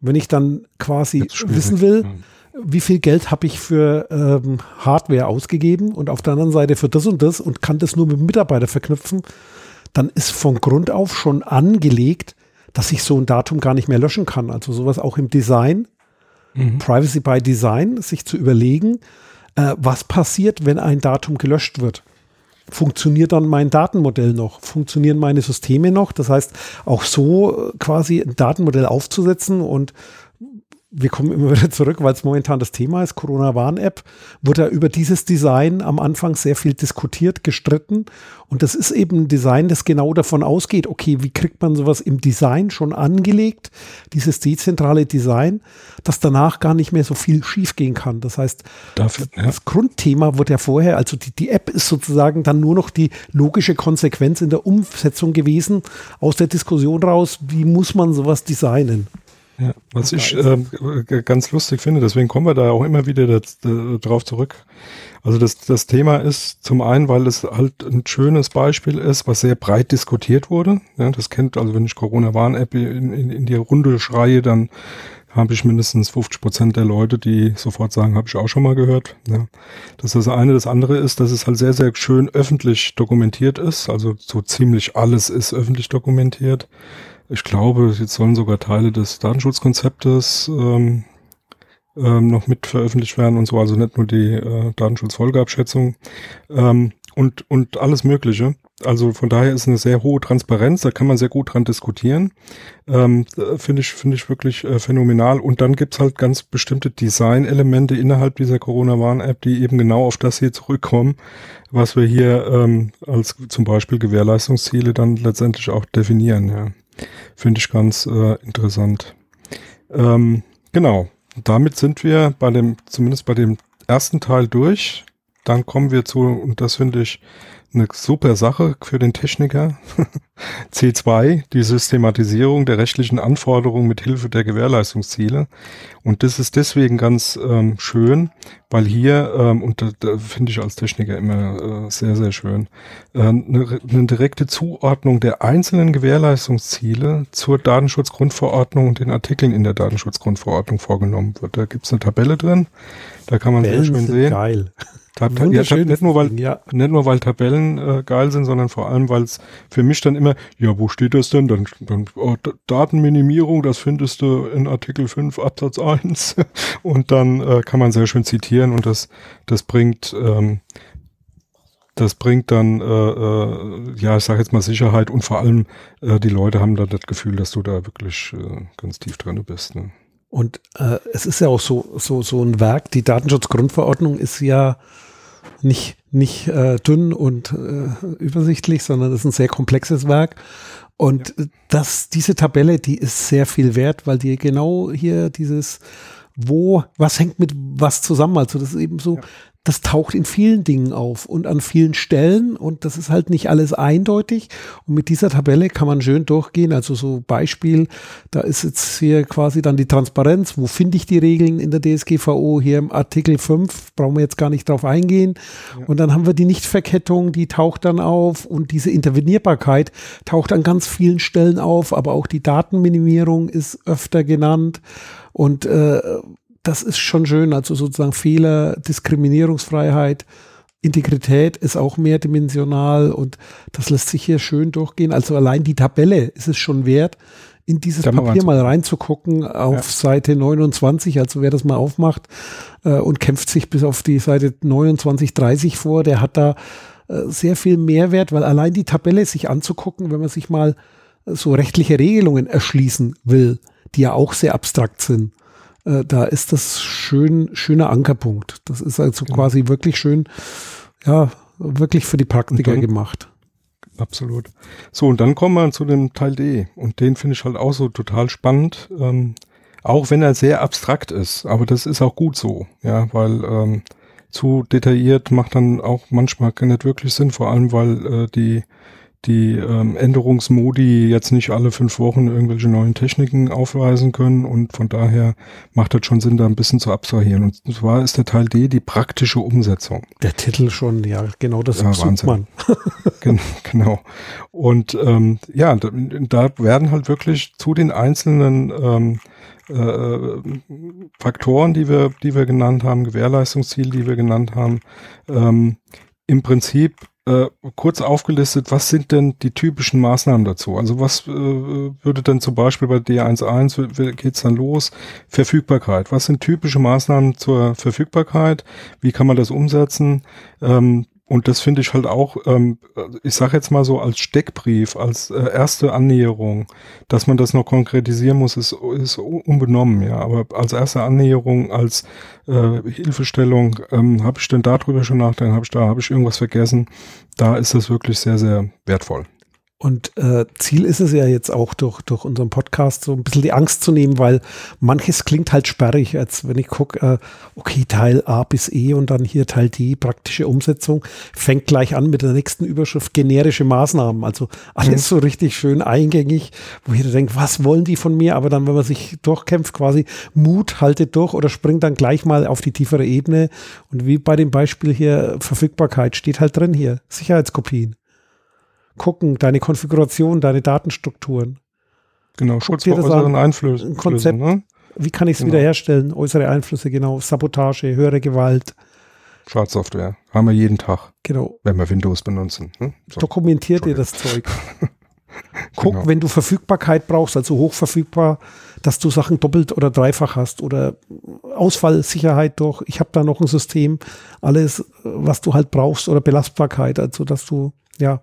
wenn ich dann quasi wissen will, wie viel Geld habe ich für ähm, Hardware ausgegeben und auf der anderen Seite für das und das und kann das nur mit dem Mitarbeiter verknüpfen, dann ist von Grund auf schon angelegt, dass ich so ein Datum gar nicht mehr löschen kann. Also sowas auch im Design, mhm. Privacy by Design, sich zu überlegen, äh, was passiert, wenn ein Datum gelöscht wird? Funktioniert dann mein Datenmodell noch? Funktionieren meine Systeme noch? Das heißt, auch so äh, quasi ein Datenmodell aufzusetzen und wir kommen immer [LAUGHS] wieder zurück, weil es momentan das Thema ist, Corona-Warn-App, wurde ja über dieses Design am Anfang sehr viel diskutiert, gestritten. Und das ist eben ein Design, das genau davon ausgeht, okay, wie kriegt man sowas im Design schon angelegt, dieses dezentrale Design, dass danach gar nicht mehr so viel schiefgehen kann. Das heißt, Dafür, ja. das Grundthema wird ja vorher, also die, die App ist sozusagen dann nur noch die logische Konsequenz in der Umsetzung gewesen, aus der Diskussion raus, wie muss man sowas designen. Ja, was ich äh, ganz lustig finde, deswegen kommen wir da auch immer wieder das, äh, drauf zurück. Also das, das Thema ist zum einen, weil es halt ein schönes Beispiel ist, was sehr breit diskutiert wurde. Ja, das kennt, also wenn ich Corona-Warn-App in, in, in die Runde schreie, dann habe ich mindestens 50 Prozent der Leute, die sofort sagen, habe ich auch schon mal gehört. Ja. Das ist das eine. Das andere ist, dass es halt sehr, sehr schön öffentlich dokumentiert ist. Also so ziemlich alles ist öffentlich dokumentiert. Ich glaube, jetzt sollen sogar Teile des Datenschutzkonzeptes ähm, ähm, noch mit veröffentlicht werden und so, also nicht nur die äh, Datenschutzfolgeabschätzung ähm, und, und alles Mögliche. Also von daher ist eine sehr hohe Transparenz, da kann man sehr gut dran diskutieren. Ähm, Finde ich, finde ich wirklich äh, phänomenal. Und dann gibt's halt ganz bestimmte Design-Elemente innerhalb dieser Corona-Warn-App, die eben genau auf das hier zurückkommen, was wir hier ähm, als zum Beispiel Gewährleistungsziele dann letztendlich auch definieren. Ja. Finde ich ganz äh, interessant. Ähm, genau. Damit sind wir bei dem, zumindest bei dem ersten Teil durch. Dann kommen wir zu, und das finde ich eine super Sache für den Techniker. [LAUGHS] C2, die Systematisierung der rechtlichen Anforderungen mit Hilfe der Gewährleistungsziele. Und das ist deswegen ganz ähm, schön, weil hier, ähm, und da, da finde ich als Techniker immer äh, sehr, sehr schön, äh, eine, eine direkte Zuordnung der einzelnen Gewährleistungsziele zur Datenschutzgrundverordnung und den Artikeln in der Datenschutzgrundverordnung vorgenommen wird. Da gibt es eine Tabelle drin, da kann man Tabellen sehr schön sehen. Geil. Tab ja, nicht, nur, weil, ja. nicht nur weil Tabellen äh, geil sind, sondern vor allem, weil es für mich dann immer, ja, wo steht das denn? Dann, dann oh, Datenminimierung, das findest du in Artikel 5 Absatz 1 [LAUGHS] und dann äh, kann man sehr schön zitieren und das, das bringt ähm, das bringt dann, äh, äh, ja, ich sage jetzt mal Sicherheit und vor allem äh, die Leute haben dann das Gefühl, dass du da wirklich äh, ganz tief drin bist. Ne? Und äh, es ist ja auch so, so, so ein Werk, die Datenschutzgrundverordnung ist ja nicht, nicht äh, dünn und äh, übersichtlich, sondern es ist ein sehr komplexes Werk. Und ja. das, diese Tabelle, die ist sehr viel wert, weil die genau hier dieses, wo, was hängt mit was zusammen? Also das ist eben so, ja. Das taucht in vielen Dingen auf und an vielen Stellen und das ist halt nicht alles eindeutig. Und mit dieser Tabelle kann man schön durchgehen. Also so Beispiel, da ist jetzt hier quasi dann die Transparenz. Wo finde ich die Regeln in der DSGVO? Hier im Artikel 5 brauchen wir jetzt gar nicht drauf eingehen. Ja. Und dann haben wir die Nichtverkettung, die taucht dann auf und diese Intervenierbarkeit taucht an ganz vielen Stellen auf, aber auch die Datenminimierung ist öfter genannt. Und äh, das ist schon schön. Also sozusagen Fehler, Diskriminierungsfreiheit, Integrität ist auch mehrdimensional und das lässt sich hier schön durchgehen. Also allein die Tabelle ist es schon wert, in dieses Papier mal reinzugucken auf ja. Seite 29. Also wer das mal aufmacht äh, und kämpft sich bis auf die Seite 29, 30 vor, der hat da äh, sehr viel Mehrwert, weil allein die Tabelle sich anzugucken, wenn man sich mal so rechtliche Regelungen erschließen will, die ja auch sehr abstrakt sind, äh, da ist das schön, schöner Ankerpunkt. Das ist also genau. quasi wirklich schön, ja, wirklich für die Praktiker dann, gemacht. Absolut. So, und dann kommen wir zu dem Teil D. Und den finde ich halt auch so total spannend. Ähm, auch wenn er sehr abstrakt ist, aber das ist auch gut so, ja, weil ähm, zu detailliert macht dann auch manchmal nicht wirklich Sinn, vor allem weil äh, die die ähm, Änderungsmodi jetzt nicht alle fünf Wochen irgendwelche neuen Techniken aufweisen können und von daher macht das schon Sinn, da ein bisschen zu abstrahieren. Und zwar ist der Teil D die praktische Umsetzung. Der Titel schon, ja, genau das ja, sucht man. [LAUGHS] genau. Und ähm, ja, da, da, werden halt wirklich zu den einzelnen ähm, äh, Faktoren, die wir, die wir genannt haben, Gewährleistungsziele, die wir genannt haben, ähm, im Prinzip äh, kurz aufgelistet, was sind denn die typischen Maßnahmen dazu? Also was äh, würde denn zum Beispiel bei D11 geht's dann los? Verfügbarkeit. Was sind typische Maßnahmen zur Verfügbarkeit? Wie kann man das umsetzen? Ähm, und das finde ich halt auch, ähm, ich sage jetzt mal so als Steckbrief, als äh, erste Annäherung, dass man das noch konkretisieren muss, ist, ist unbenommen, ja. Aber als erste Annäherung, als äh, Hilfestellung, ähm, habe ich denn darüber schon nachgedacht, habe ich da, habe ich irgendwas vergessen? Da ist das wirklich sehr, sehr wertvoll. Und äh, Ziel ist es ja jetzt auch durch, durch unseren Podcast so ein bisschen die Angst zu nehmen, weil manches klingt halt sperrig, als wenn ich gucke, äh, okay, Teil A bis E und dann hier Teil D, praktische Umsetzung, fängt gleich an mit der nächsten Überschrift generische Maßnahmen. Also alles mhm. so richtig schön eingängig, wo jeder denkt, was wollen die von mir? Aber dann, wenn man sich durchkämpft, quasi Mut, haltet durch oder springt dann gleich mal auf die tiefere Ebene. Und wie bei dem Beispiel hier, Verfügbarkeit steht halt drin hier, Sicherheitskopien gucken, deine Konfiguration, deine Datenstrukturen. Genau, Schutz vor äußeren Einflüssen. Konzept. Ne? Wie kann ich es genau. wiederherstellen? Äußere Einflüsse, genau. Sabotage, höhere Gewalt. Schadsoftware. Haben wir jeden Tag. Genau. Wenn wir Windows benutzen. Hm? So. Dokumentiert dir das Zeug. [LAUGHS] Guck, genau. wenn du Verfügbarkeit brauchst, also hochverfügbar, dass du Sachen doppelt oder dreifach hast oder Ausfallsicherheit durch. Ich habe da noch ein System, alles, was du halt brauchst oder Belastbarkeit, also dass du ja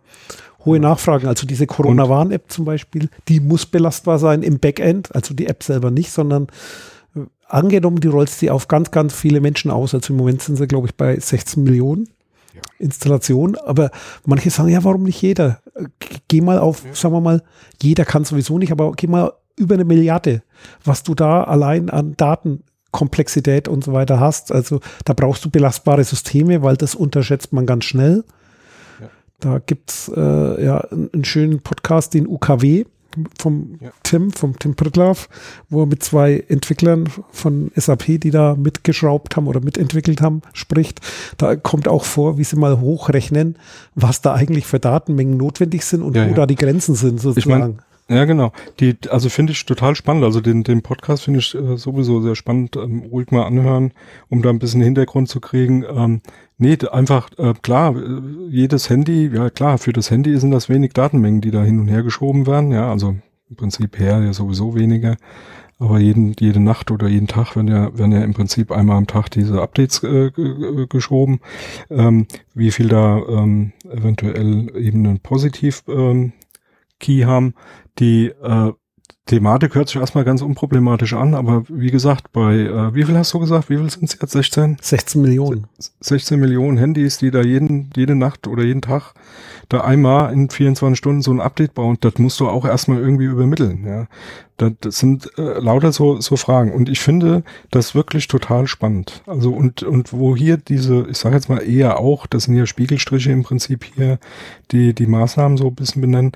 hohe Nachfragen. Also diese Corona-Warn-App zum Beispiel, die muss belastbar sein im Backend, also die App selber nicht, sondern äh, angenommen, die rollst die auf ganz, ganz viele Menschen aus. Also im Moment sind sie, glaube ich, bei 16 Millionen ja. Installationen. Aber manche sagen, ja, warum nicht jeder? Geh mal auf, ja. sagen wir mal, jeder kann sowieso nicht, aber geh mal über eine Milliarde, was du da allein an Datenkomplexität und so weiter hast. Also da brauchst du belastbare Systeme, weil das unterschätzt man ganz schnell. Da gibt es äh, ja einen schönen Podcast, den UKW vom ja. Tim, vom Tim Pritlaff, wo er mit zwei Entwicklern von SAP, die da mitgeschraubt haben oder mitentwickelt haben, spricht. Da kommt auch vor, wie sie mal hochrechnen, was da eigentlich für Datenmengen notwendig sind und ja, wo ja. da die Grenzen sind sozusagen. Ich mein, ja, genau. Die, also finde ich total spannend. Also den, den Podcast finde ich äh, sowieso sehr spannend. Ähm, ruhig mal anhören, um da ein bisschen Hintergrund zu kriegen. Ähm, nee, einfach, äh, klar, äh, jedes Handy, ja klar, für das Handy sind das wenig Datenmengen, die da hin und her geschoben werden. Ja, also im Prinzip her ja sowieso weniger. Aber jeden, jede Nacht oder jeden Tag werden ja, werden ja im Prinzip einmal am Tag diese Updates äh, geschoben. Ähm, wie viel da ähm, eventuell eben ein Positiv ähm, Key haben, die, äh, Thematik hört sich erstmal ganz unproblematisch an, aber wie gesagt, bei, äh, wie viel hast du gesagt? Wie viel sind es jetzt? 16? 16 Millionen. 16 Millionen Handys, die da jeden, jede Nacht oder jeden Tag da einmal in 24 Stunden so ein Update bauen, das musst du auch erstmal irgendwie übermitteln, ja. Das, das sind äh, lauter so, so Fragen. Und ich finde das wirklich total spannend. Also und, und wo hier diese, ich sage jetzt mal eher auch, das sind ja Spiegelstriche im Prinzip hier, die die Maßnahmen so ein bisschen benennen,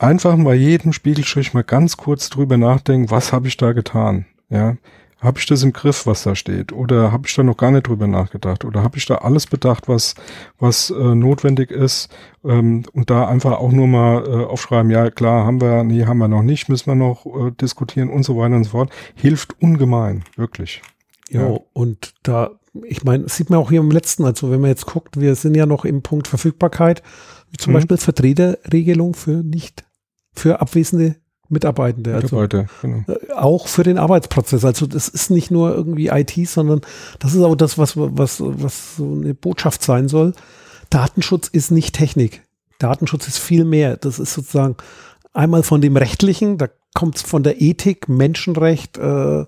einfach bei jedem Spiegelstrich mal ganz kurz drüber nachdenken, was habe ich da getan? Ja, habe ich das im Griff, was da steht? Oder habe ich da noch gar nicht drüber nachgedacht? Oder habe ich da alles bedacht, was, was äh, notwendig ist? Ähm, und da einfach auch nur mal äh, aufschreiben, ja klar, haben wir, nee, haben wir noch nicht, müssen wir noch äh, diskutieren und so weiter und so fort. Hilft ungemein, wirklich. Ja, ja. und da, ich meine, sieht man auch hier im letzten, also wenn man jetzt guckt, wir sind ja noch im Punkt Verfügbarkeit, zum mhm. Beispiel Vertreterregelung für nicht, für abwesende Mitarbeitende. Also, Mitarbeiter, genau. Äh, auch für den Arbeitsprozess. Also das ist nicht nur irgendwie IT, sondern das ist auch das, was, was, was so eine Botschaft sein soll. Datenschutz ist nicht Technik. Datenschutz ist viel mehr. Das ist sozusagen einmal von dem Rechtlichen, da kommt es von der Ethik, Menschenrecht, äh,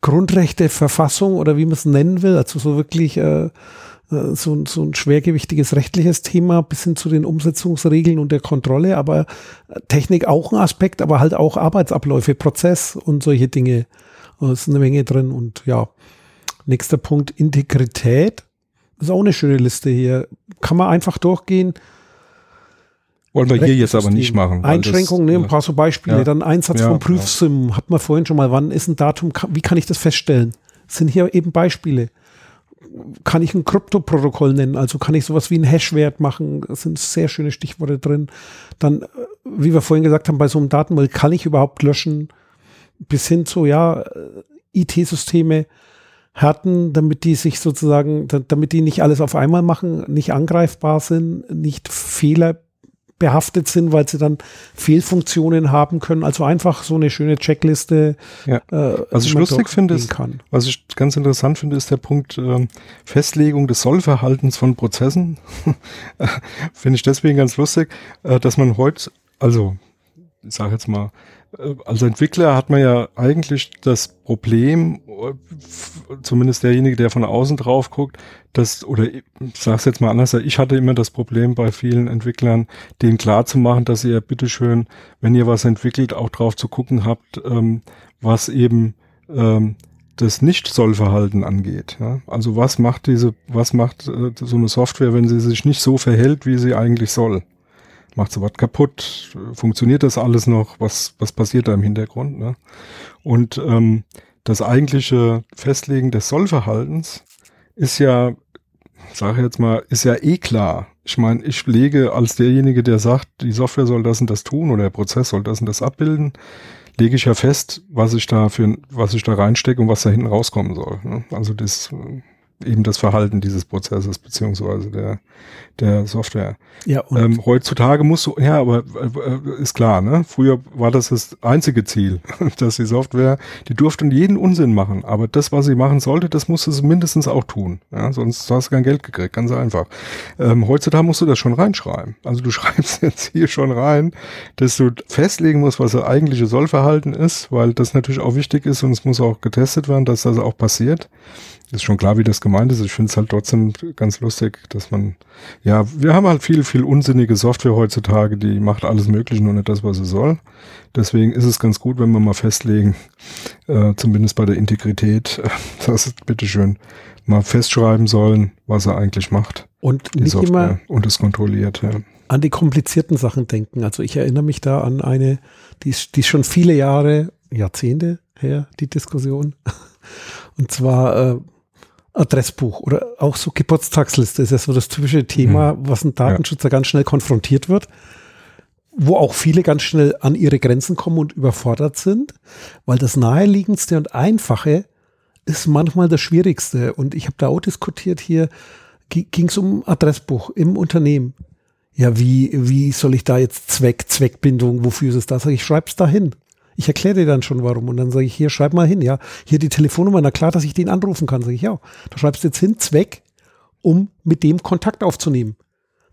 Grundrechte, Verfassung oder wie man es nennen will. Also so wirklich äh, so, so ein schwergewichtiges rechtliches Thema bis hin zu den Umsetzungsregeln und der Kontrolle, aber äh, Technik auch ein Aspekt, aber halt auch Arbeitsabläufe, Prozess und solche Dinge. Da äh, ist eine Menge drin und ja. Nächster Punkt, Integrität. Das ist auch eine schöne Liste hier. Kann man einfach durchgehen. Wollen wir hier jetzt aber nicht machen. Einschränkungen, ne, ein paar so Beispiele. Ja. Dann Einsatz ja, von Prüfsim, ja. hat man vorhin schon mal. Wann ist ein Datum? Wie kann ich das feststellen? Das sind hier eben Beispiele kann ich ein Kryptoprotokoll nennen, also kann ich sowas wie einen Hashwert machen, da sind sehr schöne Stichworte drin. Dann, äh, wie wir vorhin gesagt haben, bei so einem Datenmüll kann ich überhaupt löschen, bis hin zu, ja, äh, IT-Systeme härten, damit die sich sozusagen, damit die nicht alles auf einmal machen, nicht angreifbar sind, nicht Fehler behaftet sind, weil sie dann Fehlfunktionen haben können. Also einfach so eine schöne Checkliste. Ja. Äh, was ich lustig finde, ist, was ich ganz interessant finde, ist der Punkt äh, Festlegung des Sollverhaltens von Prozessen. [LAUGHS] finde ich deswegen ganz lustig, äh, dass man heute, also ich sage jetzt mal, als Entwickler hat man ja eigentlich das Problem, zumindest derjenige, der von außen drauf guckt, dass, oder ich sag's jetzt mal anders, ich hatte immer das Problem bei vielen Entwicklern, denen klar zu machen, dass ihr bitteschön, wenn ihr was entwickelt, auch drauf zu gucken habt, ähm, was eben ähm, das Nicht-Sollverhalten angeht. Ja? Also was macht diese, was macht äh, so eine Software, wenn sie sich nicht so verhält, wie sie eigentlich soll? Macht so was kaputt? Funktioniert das alles noch? Was, was passiert da im Hintergrund? Ne? Und ähm, das eigentliche Festlegen des Sollverhaltens ist ja, sage jetzt mal, ist ja eh klar. Ich meine, ich lege als derjenige, der sagt, die Software soll das und das tun oder der Prozess soll das und das abbilden, lege ich ja fest, was ich da für, was ich da reinstecke und was da hinten rauskommen soll. Ne? Also das eben das Verhalten dieses Prozesses beziehungsweise der, der Software. Ja, und ähm, heutzutage musst du, ja, aber äh, ist klar, ne? Früher war das das einzige Ziel, [LAUGHS] dass die Software, die durfte jeden Unsinn machen, aber das, was sie machen sollte, das musste sie mindestens auch tun. Ja? Sonst hast du kein Geld gekriegt, ganz einfach. Ähm, heutzutage musst du das schon reinschreiben. Also du [LAUGHS] schreibst jetzt hier schon rein, dass du festlegen musst, was das eigentliche Sollverhalten ist, weil das natürlich auch wichtig ist und es muss auch getestet werden, dass das auch passiert ist schon klar, wie das gemeint ist. Ich finde es halt trotzdem ganz lustig, dass man, ja, wir haben halt viel, viel unsinnige Software heutzutage, die macht alles Mögliche, nur nicht das, was sie soll. Deswegen ist es ganz gut, wenn wir mal festlegen, äh, zumindest bei der Integrität, äh, [LAUGHS] dass bitteschön mal festschreiben sollen, was er eigentlich macht. Und nicht Software, immer und es kontrolliert, ja. An die komplizierten Sachen denken. Also ich erinnere mich da an eine, die ist, die ist schon viele Jahre, Jahrzehnte her, die Diskussion. [LAUGHS] Und zwar äh, Adressbuch oder auch so Geburtstagsliste ist ja so das typische Thema, mhm. was ein Datenschützer ja. ganz schnell konfrontiert wird, wo auch viele ganz schnell an ihre Grenzen kommen und überfordert sind, weil das naheliegendste und einfache ist manchmal das Schwierigste. Und ich habe da auch diskutiert hier, ging es um Adressbuch im Unternehmen. Ja, wie, wie soll ich da jetzt Zweck, Zweckbindung, wofür ist es da? Sag ich, schreib's da hin. Ich erkläre dir dann schon warum. Und dann sage ich, hier, schreib mal hin, ja. Hier die Telefonnummer, na klar, dass ich den anrufen kann. Sage ich, ja. Da schreibst du jetzt hin, Zweck, um mit dem Kontakt aufzunehmen.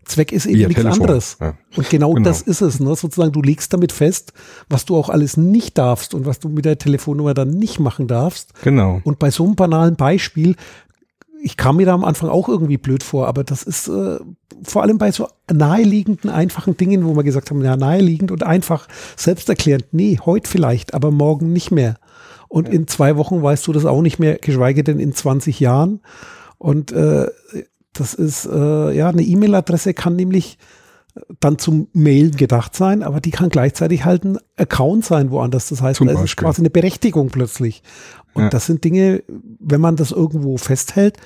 Zweck ist eben Via nichts Telefon, anderes. ja. Und genau, Genau. das ist es. Ne? Sozusagen, du legst damit fest, was du auch alles nicht darfst und was du mit der Telefonnummer dann nicht machen darfst. Genau. Und bei so einem banalen Beispiel, ich kam mir da am Anfang auch irgendwie blöd vor, aber das ist äh, vor allem bei so naheliegenden, einfachen Dingen, wo wir gesagt haben, ja, naheliegend und einfach selbsterklärend, nee, heute vielleicht, aber morgen nicht mehr. Und in zwei Wochen weißt du das auch nicht mehr, geschweige denn in 20 Jahren. Und äh, das ist, äh, ja, eine E-Mail-Adresse kann nämlich dann zum Mailen gedacht sein, aber die kann gleichzeitig halt ein Account sein woanders. Das heißt, da ist es Beispiel. quasi eine Berechtigung plötzlich. Und Ja. das sind Dinge, wenn man das irgendwo festhält,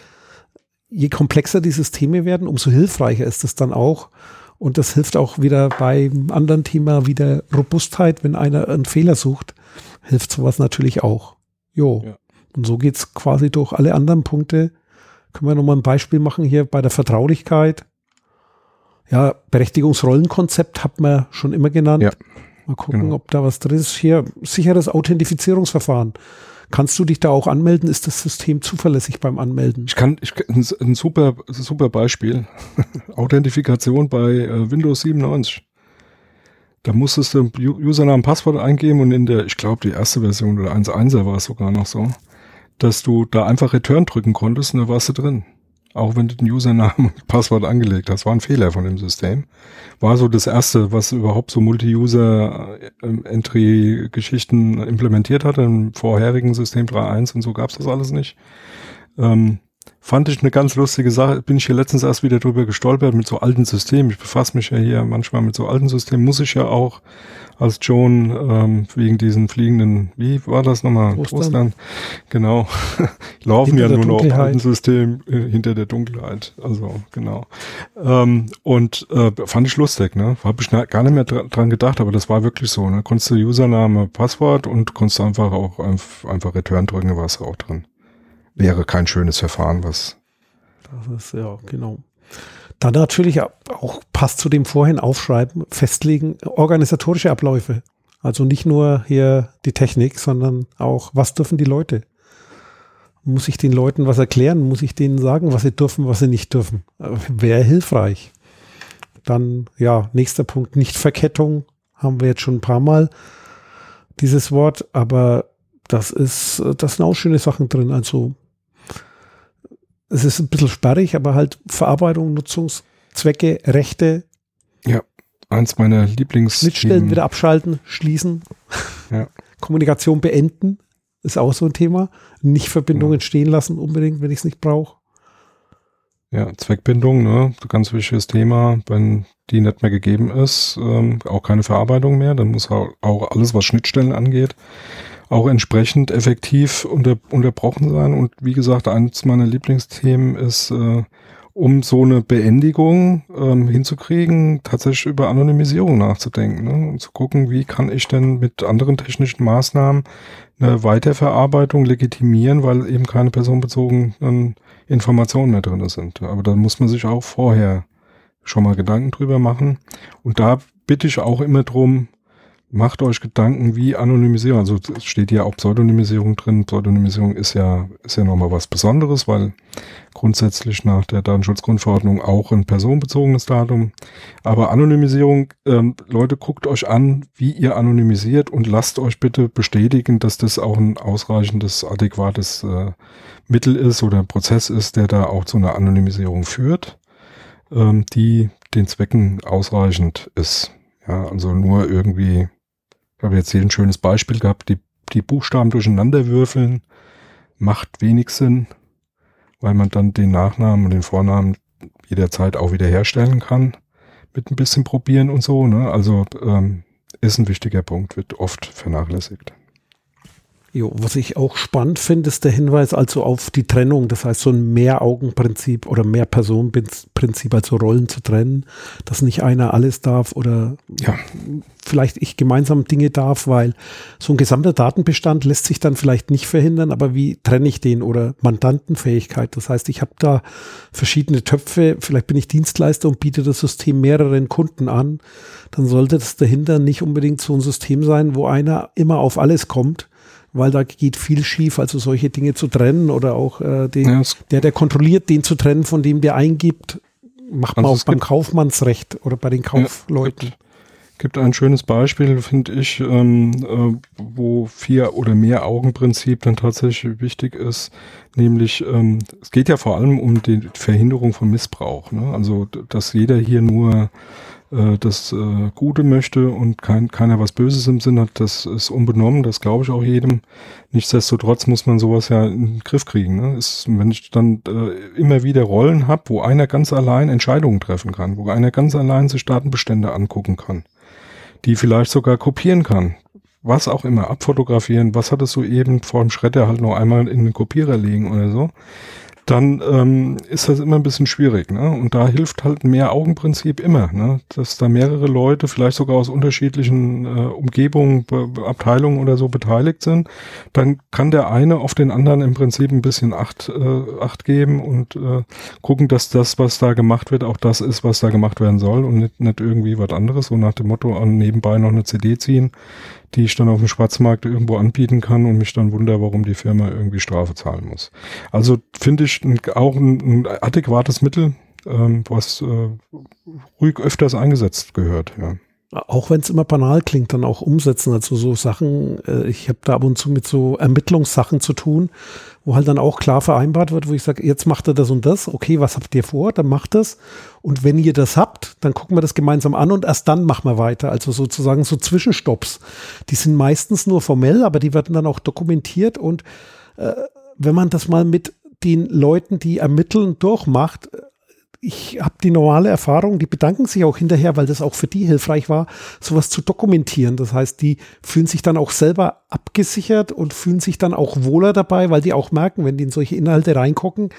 je komplexer die Systeme werden, umso hilfreicher ist es dann auch. Und das hilft auch wieder beim anderen Thema wieder Robustheit, wenn einer einen Fehler sucht, hilft sowas natürlich auch. Jo. Ja. Und so geht's quasi durch alle anderen Punkte. Können wir nochmal ein Beispiel machen hier bei der Vertraulichkeit. Ja, Berechtigungsrollenkonzept hat man schon immer genannt. Ja, Mal gucken, genau. ob da was drin ist. Hier, sicheres Authentifizierungsverfahren. Kannst du dich da auch anmelden? Ist das System zuverlässig beim Anmelden? Ich kann, ich, ein, super, super Beispiel. [LAUGHS] Authentifikation bei äh, Windows 97. Da musstest du Username, Passwort eingeben und in der, ich glaube, die erste Version oder 1.1er war es sogar noch so, dass du da einfach Return drücken konntest und da warst du drin. Auch wenn du den Username und Passwort angelegt hast. War ein Fehler von dem System. War so das erste, was überhaupt so Multi-User-Entry-Geschichten implementiert hat. Im vorherigen System 3.1 und so gab's das alles nicht. Ähm, fand ich eine ganz lustige Sache. Bin ich hier letztens erst wieder drüber gestolpert mit so alten Systemen. Ich befasse mich ja hier manchmal mit so alten Systemen. Muss ich ja auch als Joan ähm, wegen diesen fliegenden, wie war das nochmal? Ostern. Genau. [LAUGHS] Laufen Hinter ja nur noch auf alten System äh, hinter der Dunkelheit. Also genau. Ähm, und äh, fand ich lustig, ne? Habe ich gar nicht mehr dra dran gedacht, aber das war wirklich so. Ne? Konntest du Username, Passwort und konntest einfach auch einf- einfach Return drücken, warst du auch drin. Wäre kein schönes Verfahren, was Das ist, ja, genau. Dann natürlich auch passt zu dem vorhin aufschreiben, festlegen, organisatorische Abläufe. Also nicht nur hier die Technik, sondern auch, was dürfen die Leute? Muss ich den Leuten was erklären? Muss ich denen sagen, was sie dürfen, was sie nicht dürfen? Wäre hilfreich. Dann, ja, nächster Punkt, Nichtverkettung. Haben wir jetzt schon ein paar Mal dieses Wort, aber das ist, das sind auch schöne Sachen drin. Also, es ist ein bisschen sperrig, aber halt Verarbeitung, Nutzungszwecke, Rechte, eins meiner Lieblings Schnittstellen wieder abschalten, schließen, Ja. [LAUGHS] Kommunikation beenden, ist auch so ein Thema. Nicht Verbindungen Ja. stehen lassen unbedingt, wenn ich es nicht brauche. Ja, Zweckbindung, ne, ganz wichtiges Thema. Wenn die nicht mehr gegeben ist, ähm, auch keine Verarbeitung mehr, dann muss auch, auch alles, was Schnittstellen angeht, auch entsprechend effektiv unter, unterbrochen sein. Und wie gesagt, eines meiner Lieblingsthemen ist, äh, um so eine Beendigung ähm, hinzukriegen, tatsächlich über Anonymisierung nachzudenken ne? und zu gucken, wie kann ich denn mit anderen technischen Maßnahmen eine Weiterverarbeitung legitimieren, weil eben keine personenbezogenen Informationen mehr drin sind. Aber da muss man sich auch vorher schon mal Gedanken drüber machen. Und da bitte ich auch immer drum, macht euch Gedanken, wie Anonymisierung, also es steht ja auch Pseudonymisierung drin. Pseudonymisierung ist ja, ist ja nochmal was Besonderes, weil grundsätzlich nach der Datenschutzgrundverordnung auch ein personenbezogenes Datum. Aber Anonymisierung, ähm, Leute, guckt euch an, wie ihr anonymisiert und lasst euch bitte bestätigen, dass das auch ein ausreichendes, adäquates äh, Mittel ist oder Prozess ist, der da auch zu einer Anonymisierung führt, ähm, die den Zwecken ausreichend ist. Ja, also nur irgendwie, habe jetzt hier ein schönes Beispiel gehabt, die, die Buchstaben durcheinander würfeln, macht wenig Sinn, weil man dann den Nachnamen und den Vornamen jederzeit auch wieder herstellen kann, mit ein bisschen probieren und so. Ne? Also ähm, ist ein wichtiger Punkt, wird oft vernachlässigt. Jo, was ich auch spannend finde, ist der Hinweis also auf die Trennung. Das heißt, so ein Mehr-Augen-Prinzip oder Mehr-Personen-Prinzip, also Rollen zu trennen, dass nicht einer alles darf oder Ja. vielleicht ich gemeinsam Dinge darf, weil so ein gesamter Datenbestand lässt sich dann vielleicht nicht verhindern, aber wie trenne ich den oder Mandantenfähigkeit? Das heißt, ich habe da verschiedene Töpfe, vielleicht bin ich Dienstleister und biete das System mehreren Kunden an, dann sollte das dahinter nicht unbedingt so ein System sein, wo einer immer auf alles kommt, weil da geht viel schief, also solche Dinge zu trennen oder auch äh, den, Ja, der, der kontrolliert, den zu trennen, von dem der eingibt, macht man Also auch beim Kaufmannsrecht oder bei den Kaufleuten. gibt, gibt ein schönes Beispiel, finde ich, ähm, äh, wo vier oder mehr Augenprinzip dann tatsächlich wichtig ist, nämlich ähm, es geht ja vor allem um die Verhinderung von Missbrauch. Ne? Also dass jeder hier nur äh, das äh, Gute möchte und kein, keiner was Böses im Sinn hat, das ist unbenommen, das glaube ich auch jedem. Nichtsdestotrotz muss man sowas ja in den Griff kriegen. Ne? Ist, wenn ich dann äh, immer wieder Rollen habe, wo einer ganz allein Entscheidungen treffen kann, wo einer ganz allein sich Datenbestände angucken kann, die vielleicht sogar kopieren kann, was auch immer, abfotografieren, was hat es soeben vor dem Schredder halt noch einmal in den Kopierer legen oder so, dann ähm, ist das immer ein bisschen schwierig. Ne? Und da hilft halt ein Mehr-Augen-Prinzip immer, ne? dass da mehrere Leute, vielleicht sogar aus unterschiedlichen äh, Umgebungen, Be- Abteilungen oder so beteiligt sind. Dann kann der eine auf den anderen im Prinzip ein bisschen Acht, äh, Acht geben und äh, gucken, dass das, was da gemacht wird, auch das ist, was da gemacht werden soll und nicht, nicht irgendwie was anderes, so nach dem Motto an nebenbei noch eine CD ziehen, die ich dann auf dem Schwarzmarkt irgendwo anbieten kann und mich dann wundere, warum die Firma irgendwie Strafe zahlen muss. Also finde ich auch ein, ein adäquates Mittel, ähm, was äh, ruhig öfters eingesetzt gehört. Ja. Auch wenn es immer banal klingt, dann auch umsetzen. Also so Sachen, äh, ich habe da ab und zu mit so Ermittlungssachen zu tun, wo halt dann auch klar vereinbart wird, wo ich sage, jetzt macht er das und das, okay, was habt ihr vor, dann macht das. Und wenn ihr das habt, dann gucken wir das gemeinsam an und erst dann machen wir weiter. Also sozusagen so Zwischenstopps. Die sind meistens nur formell, aber die werden dann auch dokumentiert und äh, wenn man das mal mit den Leuten, die ermitteln, durchmacht, ich habe die normale Erfahrung, die bedanken sich auch hinterher, weil das auch für die hilfreich war, sowas zu dokumentieren. Das heißt, die fühlen sich dann auch selber abgesichert und fühlen sich dann auch wohler dabei, weil die auch merken, wenn die in solche Inhalte reingucken,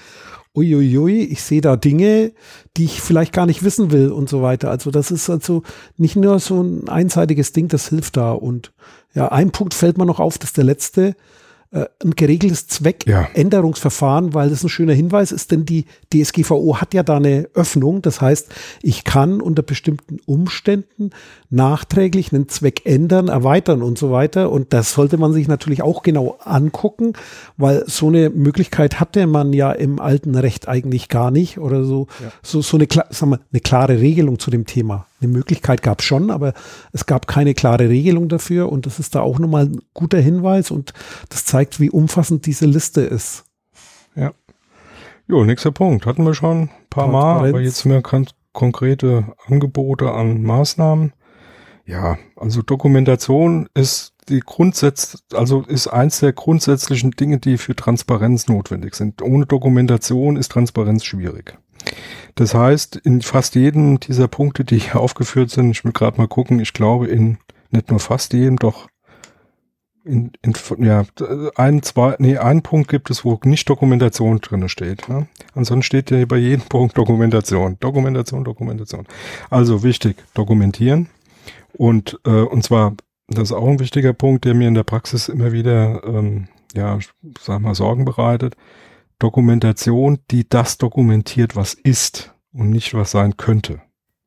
uiuiui, ich sehe da Dinge, die ich vielleicht gar nicht wissen will und so weiter. Also das ist also nicht nur so ein einseitiges Ding, das hilft da. Und ja, ein Punkt fällt mir noch auf, das ist der letzte äh, ein geregeltes Zweckänderungsverfahren, weil das ein schöner Hinweis ist, denn die DSGVO hat ja da eine Öffnung. Das heißt, ich kann unter bestimmten Umständen nachträglich einen Zweck ändern, erweitern und so weiter. Und das sollte man sich natürlich auch genau angucken, weil so eine Möglichkeit hatte man ja im alten Recht eigentlich gar nicht oder so, Ja. so, so eine, sagen wir, eine klare Regelung zu dem Thema. Eine Möglichkeit gab es schon, aber es gab keine klare Regelung dafür und das ist da auch nochmal ein guter Hinweis und das zeigt, wie umfassend diese Liste ist. Jo, nächster Punkt. Hatten wir schon ein paar Mal, aber jetzt mehr kon konkrete Angebote an Maßnahmen. Ja, also Dokumentation ist die Grundsatz, also ist eins der grundsätzlichen Dinge, die für Transparenz notwendig sind. Ohne Dokumentation ist Transparenz schwierig. Das heißt, in fast jedem dieser Punkte, die hier aufgeführt sind, ich will gerade mal gucken, ich glaube in nicht nur fast jedem, doch in, in, ja, ein, zwei, nee, einen Punkt gibt es, wo nicht Dokumentation drinne steht. Ne? Ansonsten steht ja bei jedem Punkt Dokumentation. Dokumentation, Dokumentation. Also wichtig, dokumentieren. Und, äh, und zwar, das ist auch ein wichtiger Punkt, der mir in der Praxis immer wieder, ähm, ja, sag mal, Sorgen bereitet. Dokumentation, die das dokumentiert, was ist und nicht was sein könnte.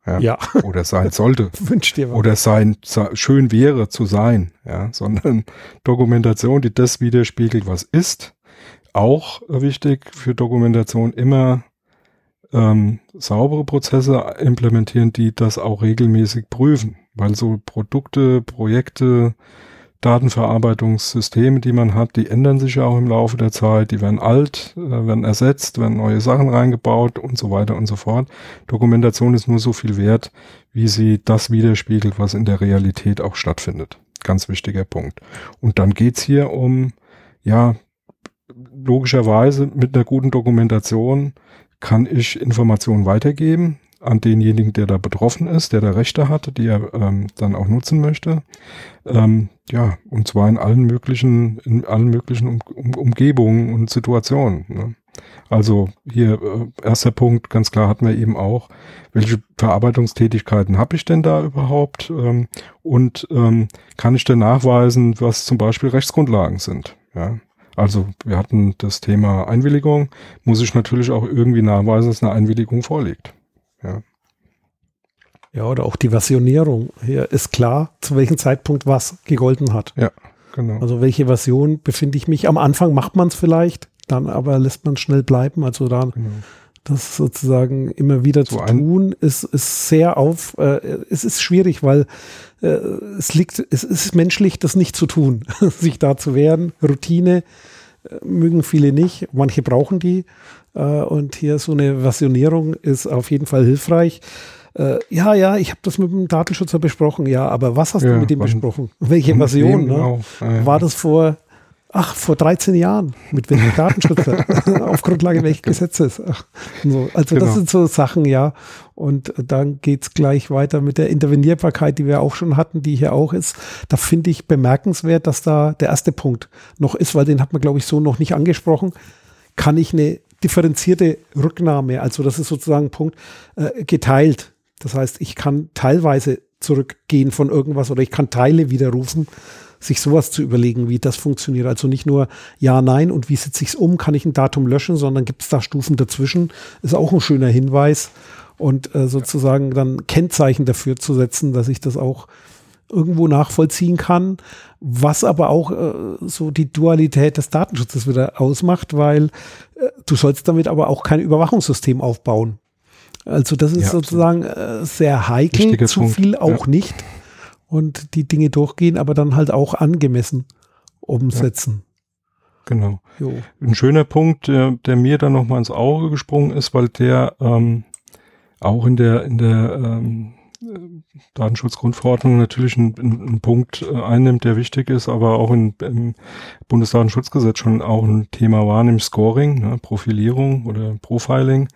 Ja. Ja, Oder sein sollte [LAUGHS] wünsch dir was. oder sein schön wäre zu sein, ja, sondern Dokumentation, die das widerspiegelt, was ist. Auch wichtig für Dokumentation immer ähm, saubere Prozesse implementieren, die das auch regelmäßig prüfen, weil so Produkte, Projekte, Datenverarbeitungssysteme, die man hat, die ändern sich ja auch im Laufe der Zeit, die werden alt, äh, werden ersetzt, werden neue Sachen reingebaut und so weiter und so fort. Dokumentation ist nur so viel wert, wie sie das widerspiegelt, was in der Realität auch stattfindet. Ganz wichtiger Punkt. Und dann geht's hier um, ja, logischerweise mit einer guten Dokumentation kann ich Informationen weitergeben an denjenigen, der da betroffen ist, der da Rechte hat, die er ähm, dann auch nutzen möchte. Ähm, ja, und zwar in allen möglichen, in allen möglichen um, um, Umgebungen und Situationen. Ne? Also hier äh, erster Punkt, ganz klar hatten wir eben auch, welche Verarbeitungstätigkeiten habe ich denn da überhaupt ähm, und ähm, kann ich denn nachweisen, was zum Beispiel Rechtsgrundlagen sind. Ja? Also wir hatten das Thema Einwilligung, muss ich natürlich auch irgendwie nachweisen, dass eine Einwilligung vorliegt. Ja. Ja, oder auch die Versionierung. Hier ist klar, zu welchem Zeitpunkt was gegolten hat. Genau. Also welche Version befinde ich mich? Am Anfang macht man es vielleicht, dann aber lässt man schnell bleiben. Also da, genau. Das sozusagen immer wieder so zu tun, ist, ist sehr auf, äh, es ist schwierig, weil äh, es liegt, es ist menschlich, das nicht zu tun, [LAUGHS] sich da zu wehren. Routine äh, mögen viele nicht, manche brauchen die. Äh, und hier so eine Versionierung ist auf jeden Fall hilfreich. Äh, ja, ja, ich habe das mit dem Datenschützer besprochen. Ja, aber was hast ja, du mit dem besprochen? Welche Version? Ne? Genau. War das vor Ach, vor 13 Jahren. Mit welchem Datenschützer? [LAUGHS] [LAUGHS] Auf Grundlage welches Gesetzes? Ach, so. Also genau. das sind so Sachen, ja. Und dann geht's gleich weiter mit der Intervenierbarkeit, die wir auch schon hatten, die hier auch ist. Da finde ich bemerkenswert, dass da der erste Punkt noch ist, weil den hat man, glaube ich, so noch nicht angesprochen. Kann ich eine differenzierte Rücknahme, also das ist sozusagen Punkt, äh, geteilt. Das heißt, ich kann teilweise zurückgehen von irgendwas oder ich kann Teile widerrufen sich sowas zu überlegen, wie das funktioniert. Also nicht nur ja, nein und wie setze ich es um, kann ich ein Datum löschen, sondern gibt es da Stufen dazwischen. Ist auch ein schöner Hinweis und äh, sozusagen dann Kennzeichen dafür zu setzen, dass ich das auch irgendwo nachvollziehen kann, was aber auch äh, so die Dualität des Datenschutzes wieder ausmacht, weil äh, du sollst damit aber auch kein Überwachungssystem aufbauen. Also das ist ja, sozusagen äh, sehr heikel, zu Punkt. viel auch ja. nicht und die Dinge durchgehen, aber dann halt auch angemessen umsetzen. Ja, genau. Jo. Ein schöner Punkt, der, der mir dann nochmal ins Auge gesprungen ist, weil der ähm, auch in der, in der ähm, Datenschutzgrundverordnung natürlich einen, einen Punkt äh, einnimmt, der wichtig ist, aber auch in, im Bundesdatenschutzgesetz schon auch ein Thema war, nämlich Scoring, ne, Profilierung oder Profiling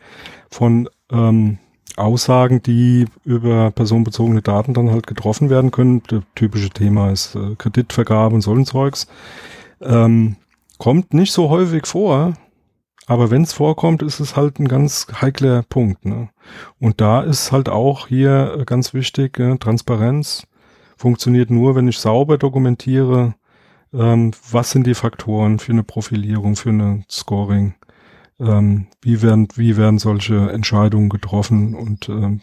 von ähm, Aussagen, die über personenbezogene Daten dann halt getroffen werden können. Das typische Thema ist äh, Kreditvergabe und so ein Zeugs. Ähm, kommt nicht so häufig vor, aber wenn es vorkommt, ist es halt ein ganz heikler Punkt. Ne? Und da ist halt auch hier äh, ganz wichtig, äh, Transparenz funktioniert nur, wenn ich sauber dokumentiere, ähm, was sind die Faktoren für eine Profilierung, für eine Scoring ähm, wie werden, wie werden solche Entscheidungen getroffen und ähm,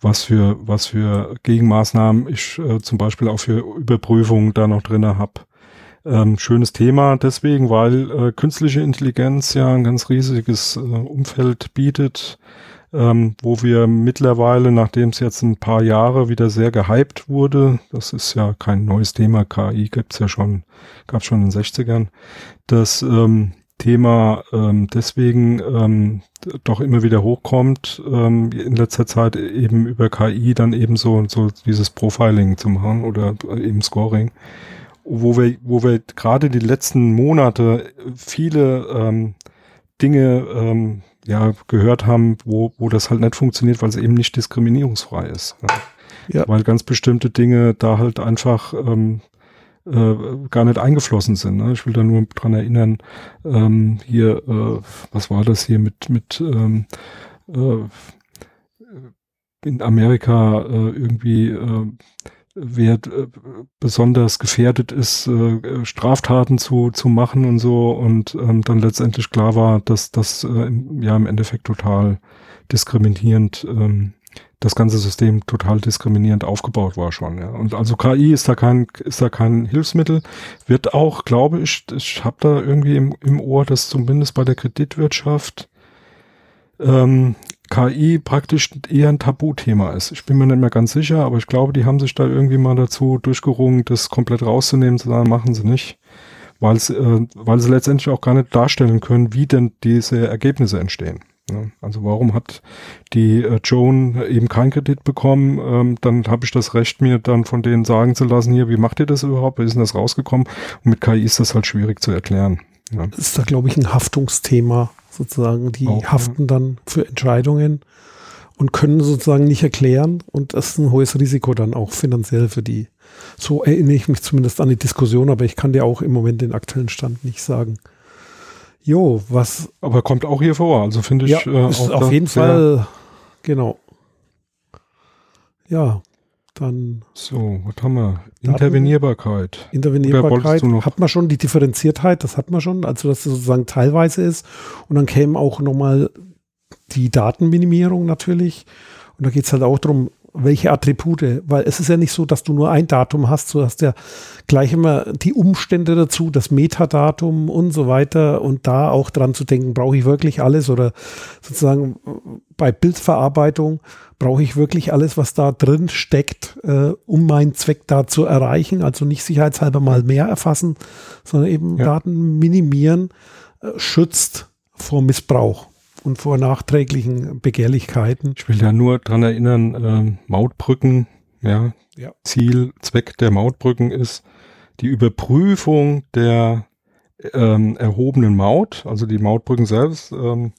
was für, was für Gegenmaßnahmen ich äh, zum Beispiel auch für Überprüfungen da noch drinne habe. Ähm, schönes Thema deswegen, weil äh, künstliche Intelligenz ja ein ganz riesiges äh, Umfeld bietet, ähm, wo wir mittlerweile, nachdem es jetzt ein paar Jahre wieder sehr gehypt wurde, das ist ja kein neues Thema, KI gibt's ja schon, gab schon in den 60ern, dass ähm, Thema ähm, deswegen ähm, doch immer wieder hochkommt, ähm, in letzter Zeit eben über KI dann eben so, so dieses Profiling zu machen oder eben Scoring, wo wir, wo wir gerade die letzten Monate viele ähm, Dinge ähm, ja gehört haben, wo, wo das halt nicht funktioniert, weil es eben nicht diskriminierungsfrei ist. Ja. Ja. Weil ganz bestimmte Dinge da halt einfach ähm, äh, gar nicht eingeflossen sind. Ne? Ich will da nur dran erinnern, ähm, hier, äh, was war das hier mit, mit ähm, äh, in Amerika äh, irgendwie äh, wer äh, besonders gefährdet ist, äh, Straftaten zu, zu machen und so und ähm, dann letztendlich klar war, dass das äh, ja im Endeffekt total diskriminierend ähm, das ganze System total diskriminierend aufgebaut war schon. Ja. Und also KI ist da kein ist da kein Hilfsmittel, wird auch, glaube ich, ich habe da irgendwie im, im Ohr, dass zumindest bei der Kreditwirtschaft ähm, KI praktisch eher ein Tabuthema ist. Ich bin mir nicht mehr ganz sicher, aber ich glaube, die haben sich da irgendwie mal dazu durchgerungen, das komplett rauszunehmen, zu sagen, machen sie nicht, weil äh, weil sie letztendlich auch gar nicht darstellen können, wie denn diese Ergebnisse entstehen. Ne? Also warum hat die äh, Joan eben keinen Kredit bekommen? Ähm, dann habe ich das Recht, mir dann von denen sagen zu lassen, hier, wie macht ihr das überhaupt? Wie ist denn das rausgekommen? Und mit KI ist das halt schwierig zu erklären. Ja. Das ist da, glaube ich, ein Haftungsthema sozusagen. Die Auch, haften dann für Entscheidungen und können sozusagen nicht erklären. Und das ist ein hohes Risiko dann auch finanziell für die. So erinnere ich mich zumindest an die Diskussion, aber ich kann dir auch im Moment den aktuellen Stand nicht sagen. Jo, was. Aber kommt auch hier vor, also finde ich. Ja, äh, ist auf jeden Fall, genau. Ja, dann. So, was haben wir? Intervenierbarkeit. Intervenierbarkeit hat man schon, die Differenziertheit, das hat man schon, also dass es sozusagen teilweise ist. Und dann käme auch nochmal die Datenminimierung natürlich. Und da geht es halt auch darum, welche Attribute, weil es ist ja nicht so, dass du nur ein Datum hast, du hast ja gleich immer die Umstände dazu, das Metadatum und so weiter und da auch dran zu denken, brauche ich wirklich alles oder sozusagen bei Bildverarbeitung brauche ich wirklich alles, was da drin steckt, äh, um meinen Zweck da zu erreichen, also nicht sicherheitshalber mal mehr erfassen, sondern eben ja. Daten minimieren, äh, schützt vor Missbrauch und vor nachträglichen Begehrlichkeiten. Ich will ja nur dran erinnern, äh, Mautbrücken, ja, ja, Ziel, Zweck der Mautbrücken ist die Überprüfung der ähm, erhobenen Maut, also die Mautbrücken selbst ähm,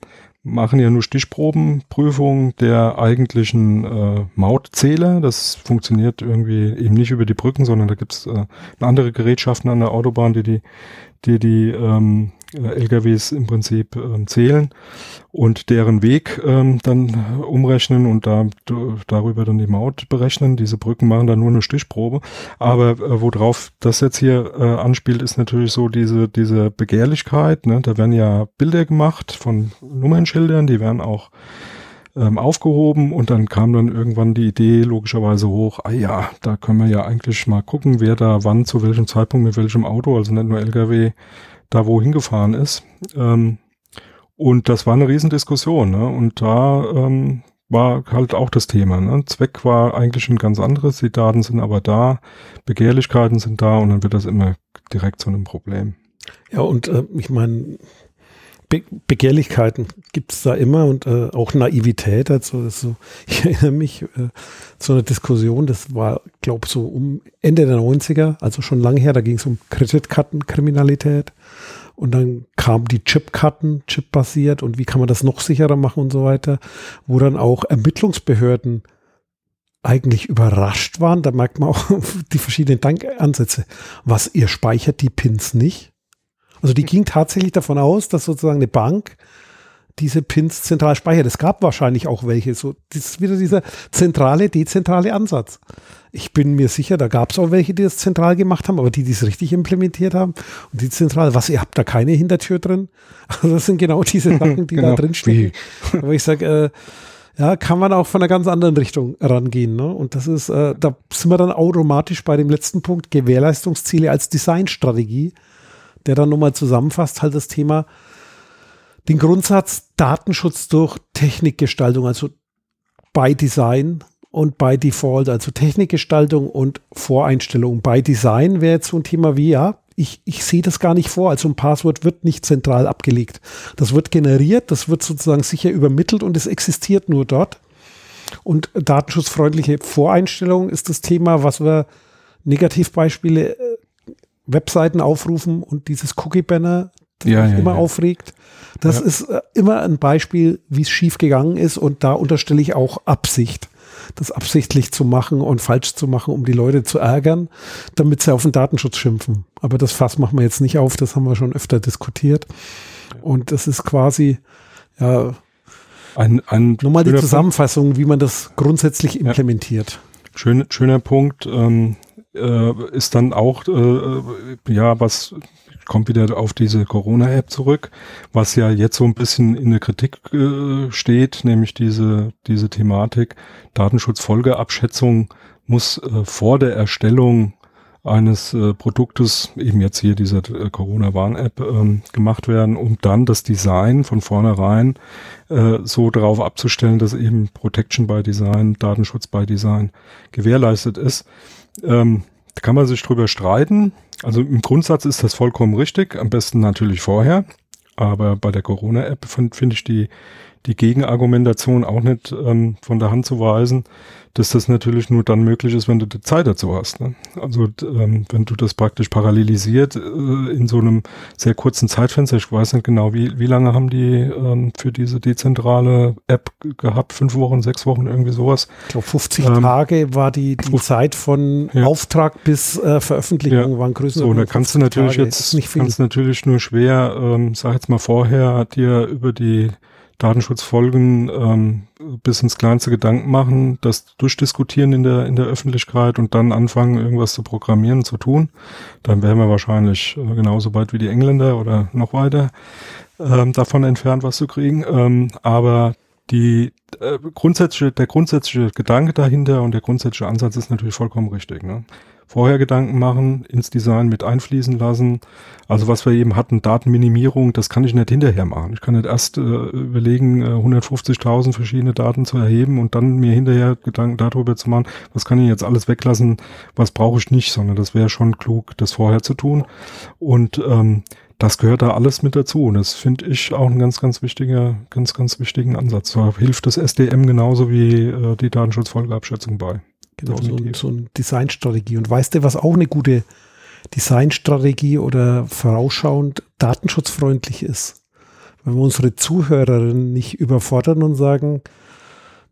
machen ja nur Stichprobenprüfung der eigentlichen äh, Mautzähler. Das funktioniert irgendwie eben nicht über die Brücken, sondern da gibt es äh, andere Gerätschaften an der Autobahn, die die, die, die ähm, äh, LKWs im Prinzip ähm, zählen und deren Weg ähm, dann umrechnen und da, darüber dann die Maut berechnen. Diese Brücken machen dann nur eine Stichprobe. Aber äh, worauf das jetzt hier äh, anspielt, ist natürlich so diese, diese Begehrlichkeit. Ne? Da werden ja Bilder gemacht von Nummernschildern, die werden auch ähm, aufgehoben und dann kam dann irgendwann die Idee logischerweise hoch, ah ja, da können wir ja eigentlich mal gucken, wer da wann, zu welchem Zeitpunkt, mit welchem Auto, also nicht nur LKW, da wohin gefahren ist. Ähm, und das war eine Riesendiskussion. Ne? Und da ähm, war halt auch das Thema. Ne? Zweck war eigentlich ein ganz anderes. Die Daten sind aber da, Begehrlichkeiten sind da und dann wird das immer direkt zu einem Problem. Ja, und äh, ich meine, Be Begehrlichkeiten gibt es da immer und äh, auch Naivität. Also so, [LAUGHS] ich erinnere mich äh, zu einer Diskussion, das war, glaube so um Ende der 90er, also schon lange her, da ging es um Kreditkartenkriminalität. Und dann kamen die Chipkarten, Chip-basiert und wie kann man das noch sicherer machen und so weiter, wo dann auch Ermittlungsbehörden eigentlich überrascht waren. Da merkt man auch [LAUGHS] die verschiedenen Dankansätze. Was, ihr speichert die Pins nicht? Also die ging tatsächlich davon aus, dass sozusagen eine Bank diese Pins zentral speichert. Es gab wahrscheinlich auch welche. So, das ist wieder dieser zentrale, dezentrale Ansatz. Ich bin mir sicher, da gab es auch welche, die das zentral gemacht haben, aber die, die es richtig implementiert haben und die zentral, was, ihr habt da keine Hintertür drin? [LAUGHS] Also das sind genau diese [LAUGHS] Sachen, die genau. da drin stehen. [LAUGHS] Aber ich sage, äh, ja, kann man auch von einer ganz anderen Richtung rangehen. Ne? Und das ist, äh, da sind wir dann automatisch bei dem letzten Punkt, Gewährleistungsziele als Designstrategie, der dann nochmal zusammenfasst, halt das Thema, den Grundsatz Datenschutz durch Technikgestaltung, also by Design und by Default, also Technikgestaltung und Voreinstellung. By Design wäre jetzt so ein Thema wie, ja, ich, ich sehe das gar nicht vor. Also ein Passwort wird nicht zentral abgelegt. Das wird generiert, das wird sozusagen sicher übermittelt und es existiert nur dort. Und datenschutzfreundliche Voreinstellung ist das Thema, was wir Negativbeispiele äh, Webseiten aufrufen und dieses Cookie-Banner das ja, ja, immer ja. aufregt. Das ist äh, immer ein Beispiel, wie es schief gegangen ist und da unterstelle ich auch Absicht das absichtlich zu machen und falsch zu machen, um die Leute zu ärgern, damit sie auf den Datenschutz schimpfen. Aber das Fass machen wir jetzt nicht auf, das haben wir schon öfter diskutiert. Und das ist quasi, ja, ein, ein nochmal die Zusammenfassung, Punkt. wie man das grundsätzlich implementiert. Schön, schöner Punkt ähm, äh, ist dann auch, äh, äh ja, was kommt wieder auf diese Corona-App zurück, was ja jetzt so ein bisschen in der Kritik äh, steht, nämlich diese, diese Thematik Datenschutzfolgeabschätzung muss äh, vor der Erstellung eines äh, Produktes, eben jetzt hier dieser äh, Corona-Warn-App, ähm, gemacht werden, um dann das Design von vornherein äh, so darauf abzustellen, dass eben Protection by Design, Datenschutz by Design gewährleistet ist. Ähm, da kann man sich drüber streiten. Also im Grundsatz ist das vollkommen richtig, am besten natürlich vorher. Aber bei der Corona-App finde find ich die, die Gegenargumentation auch nicht ähm, von der Hand zu weisen, dass das natürlich nur dann möglich ist, wenn du die Zeit dazu hast. Ne? Also ähm, wenn du das praktisch parallelisiert äh, in so einem sehr kurzen Zeitfenster, ich weiß nicht genau, wie, wie lange haben die ähm, für diese dezentrale App gehabt? Fünf Wochen, sechs Wochen, irgendwie sowas? Ich glaube 50 ähm, Tage war die, die Zeit von ja. Auftrag bis äh, Veröffentlichung ja. waren größer. So, da kannst du natürlich Tage. jetzt, kannst natürlich nur schwer, ähm, sag jetzt mal vorher, dir über die Datenschutzfolgen ähm, bis ins kleinste Gedanken machen, das durchdiskutieren in der, in der Öffentlichkeit und dann anfangen, irgendwas zu programmieren, zu tun. Dann wären wir wahrscheinlich äh, genauso weit wie die Engländer oder noch weiter ähm, davon entfernt, was zu kriegen. Ähm, aber die äh, grundsätzliche, der grundsätzliche Gedanke dahinter und der grundsätzliche Ansatz ist natürlich vollkommen richtig. Ne? Vorher Gedanken machen, ins Design mit einfließen lassen. Also was wir eben hatten, Datenminimierung, das kann ich nicht hinterher machen. Ich kann nicht erst äh, überlegen, äh, 150.000 verschiedene Daten zu erheben und dann mir hinterher Gedanken darüber zu machen, was kann ich jetzt alles weglassen, was brauche ich nicht, sondern das wäre schon klug, das vorher zu tun. Und ähm, das gehört da alles mit dazu. Und das finde ich auch einen ganz, ganz wichtiger, ganz, ganz wichtigen Ansatz. Da hilft das SDM genauso wie äh, die Datenschutzfolgeabschätzung bei. Genau, so, so eine Designstrategie. Und weißt du, was auch eine gute Designstrategie oder vorausschauend datenschutzfreundlich ist? Wenn wir unsere Zuhörerinnen nicht überfordern und sagen,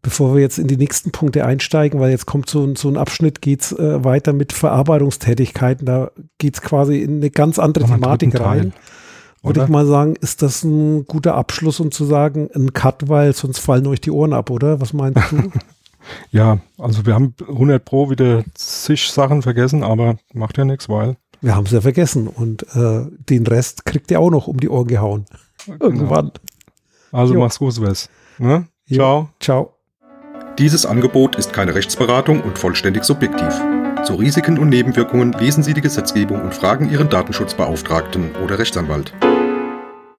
bevor wir jetzt in die nächsten Punkte einsteigen, weil jetzt kommt so, ein, so ein Abschnitt, geht's äh, weiter mit Verarbeitungstätigkeiten. Da geht's quasi in eine ganz andere Thematik rein. Würde ich mal sagen, ist das ein guter Abschluss, um zu sagen, ein Cut, weil sonst fallen euch die Ohren ab, oder? Was meinst du? [LAUGHS] ja, also wir haben 100 Pro wieder zig Sachen vergessen, aber macht ja nichts, weil. Wir haben es ja vergessen und äh, den Rest kriegt ihr auch noch um die Ohren gehauen. Genau. Irgendwann. Also jo. mach's gut, Wes. Ne? Ciao. Ciao. Dieses Angebot ist keine Rechtsberatung und vollständig subjektiv. Zu Risiken und Nebenwirkungen lesen Sie die Gesetzgebung und fragen Ihren Datenschutzbeauftragten oder Rechtsanwalt.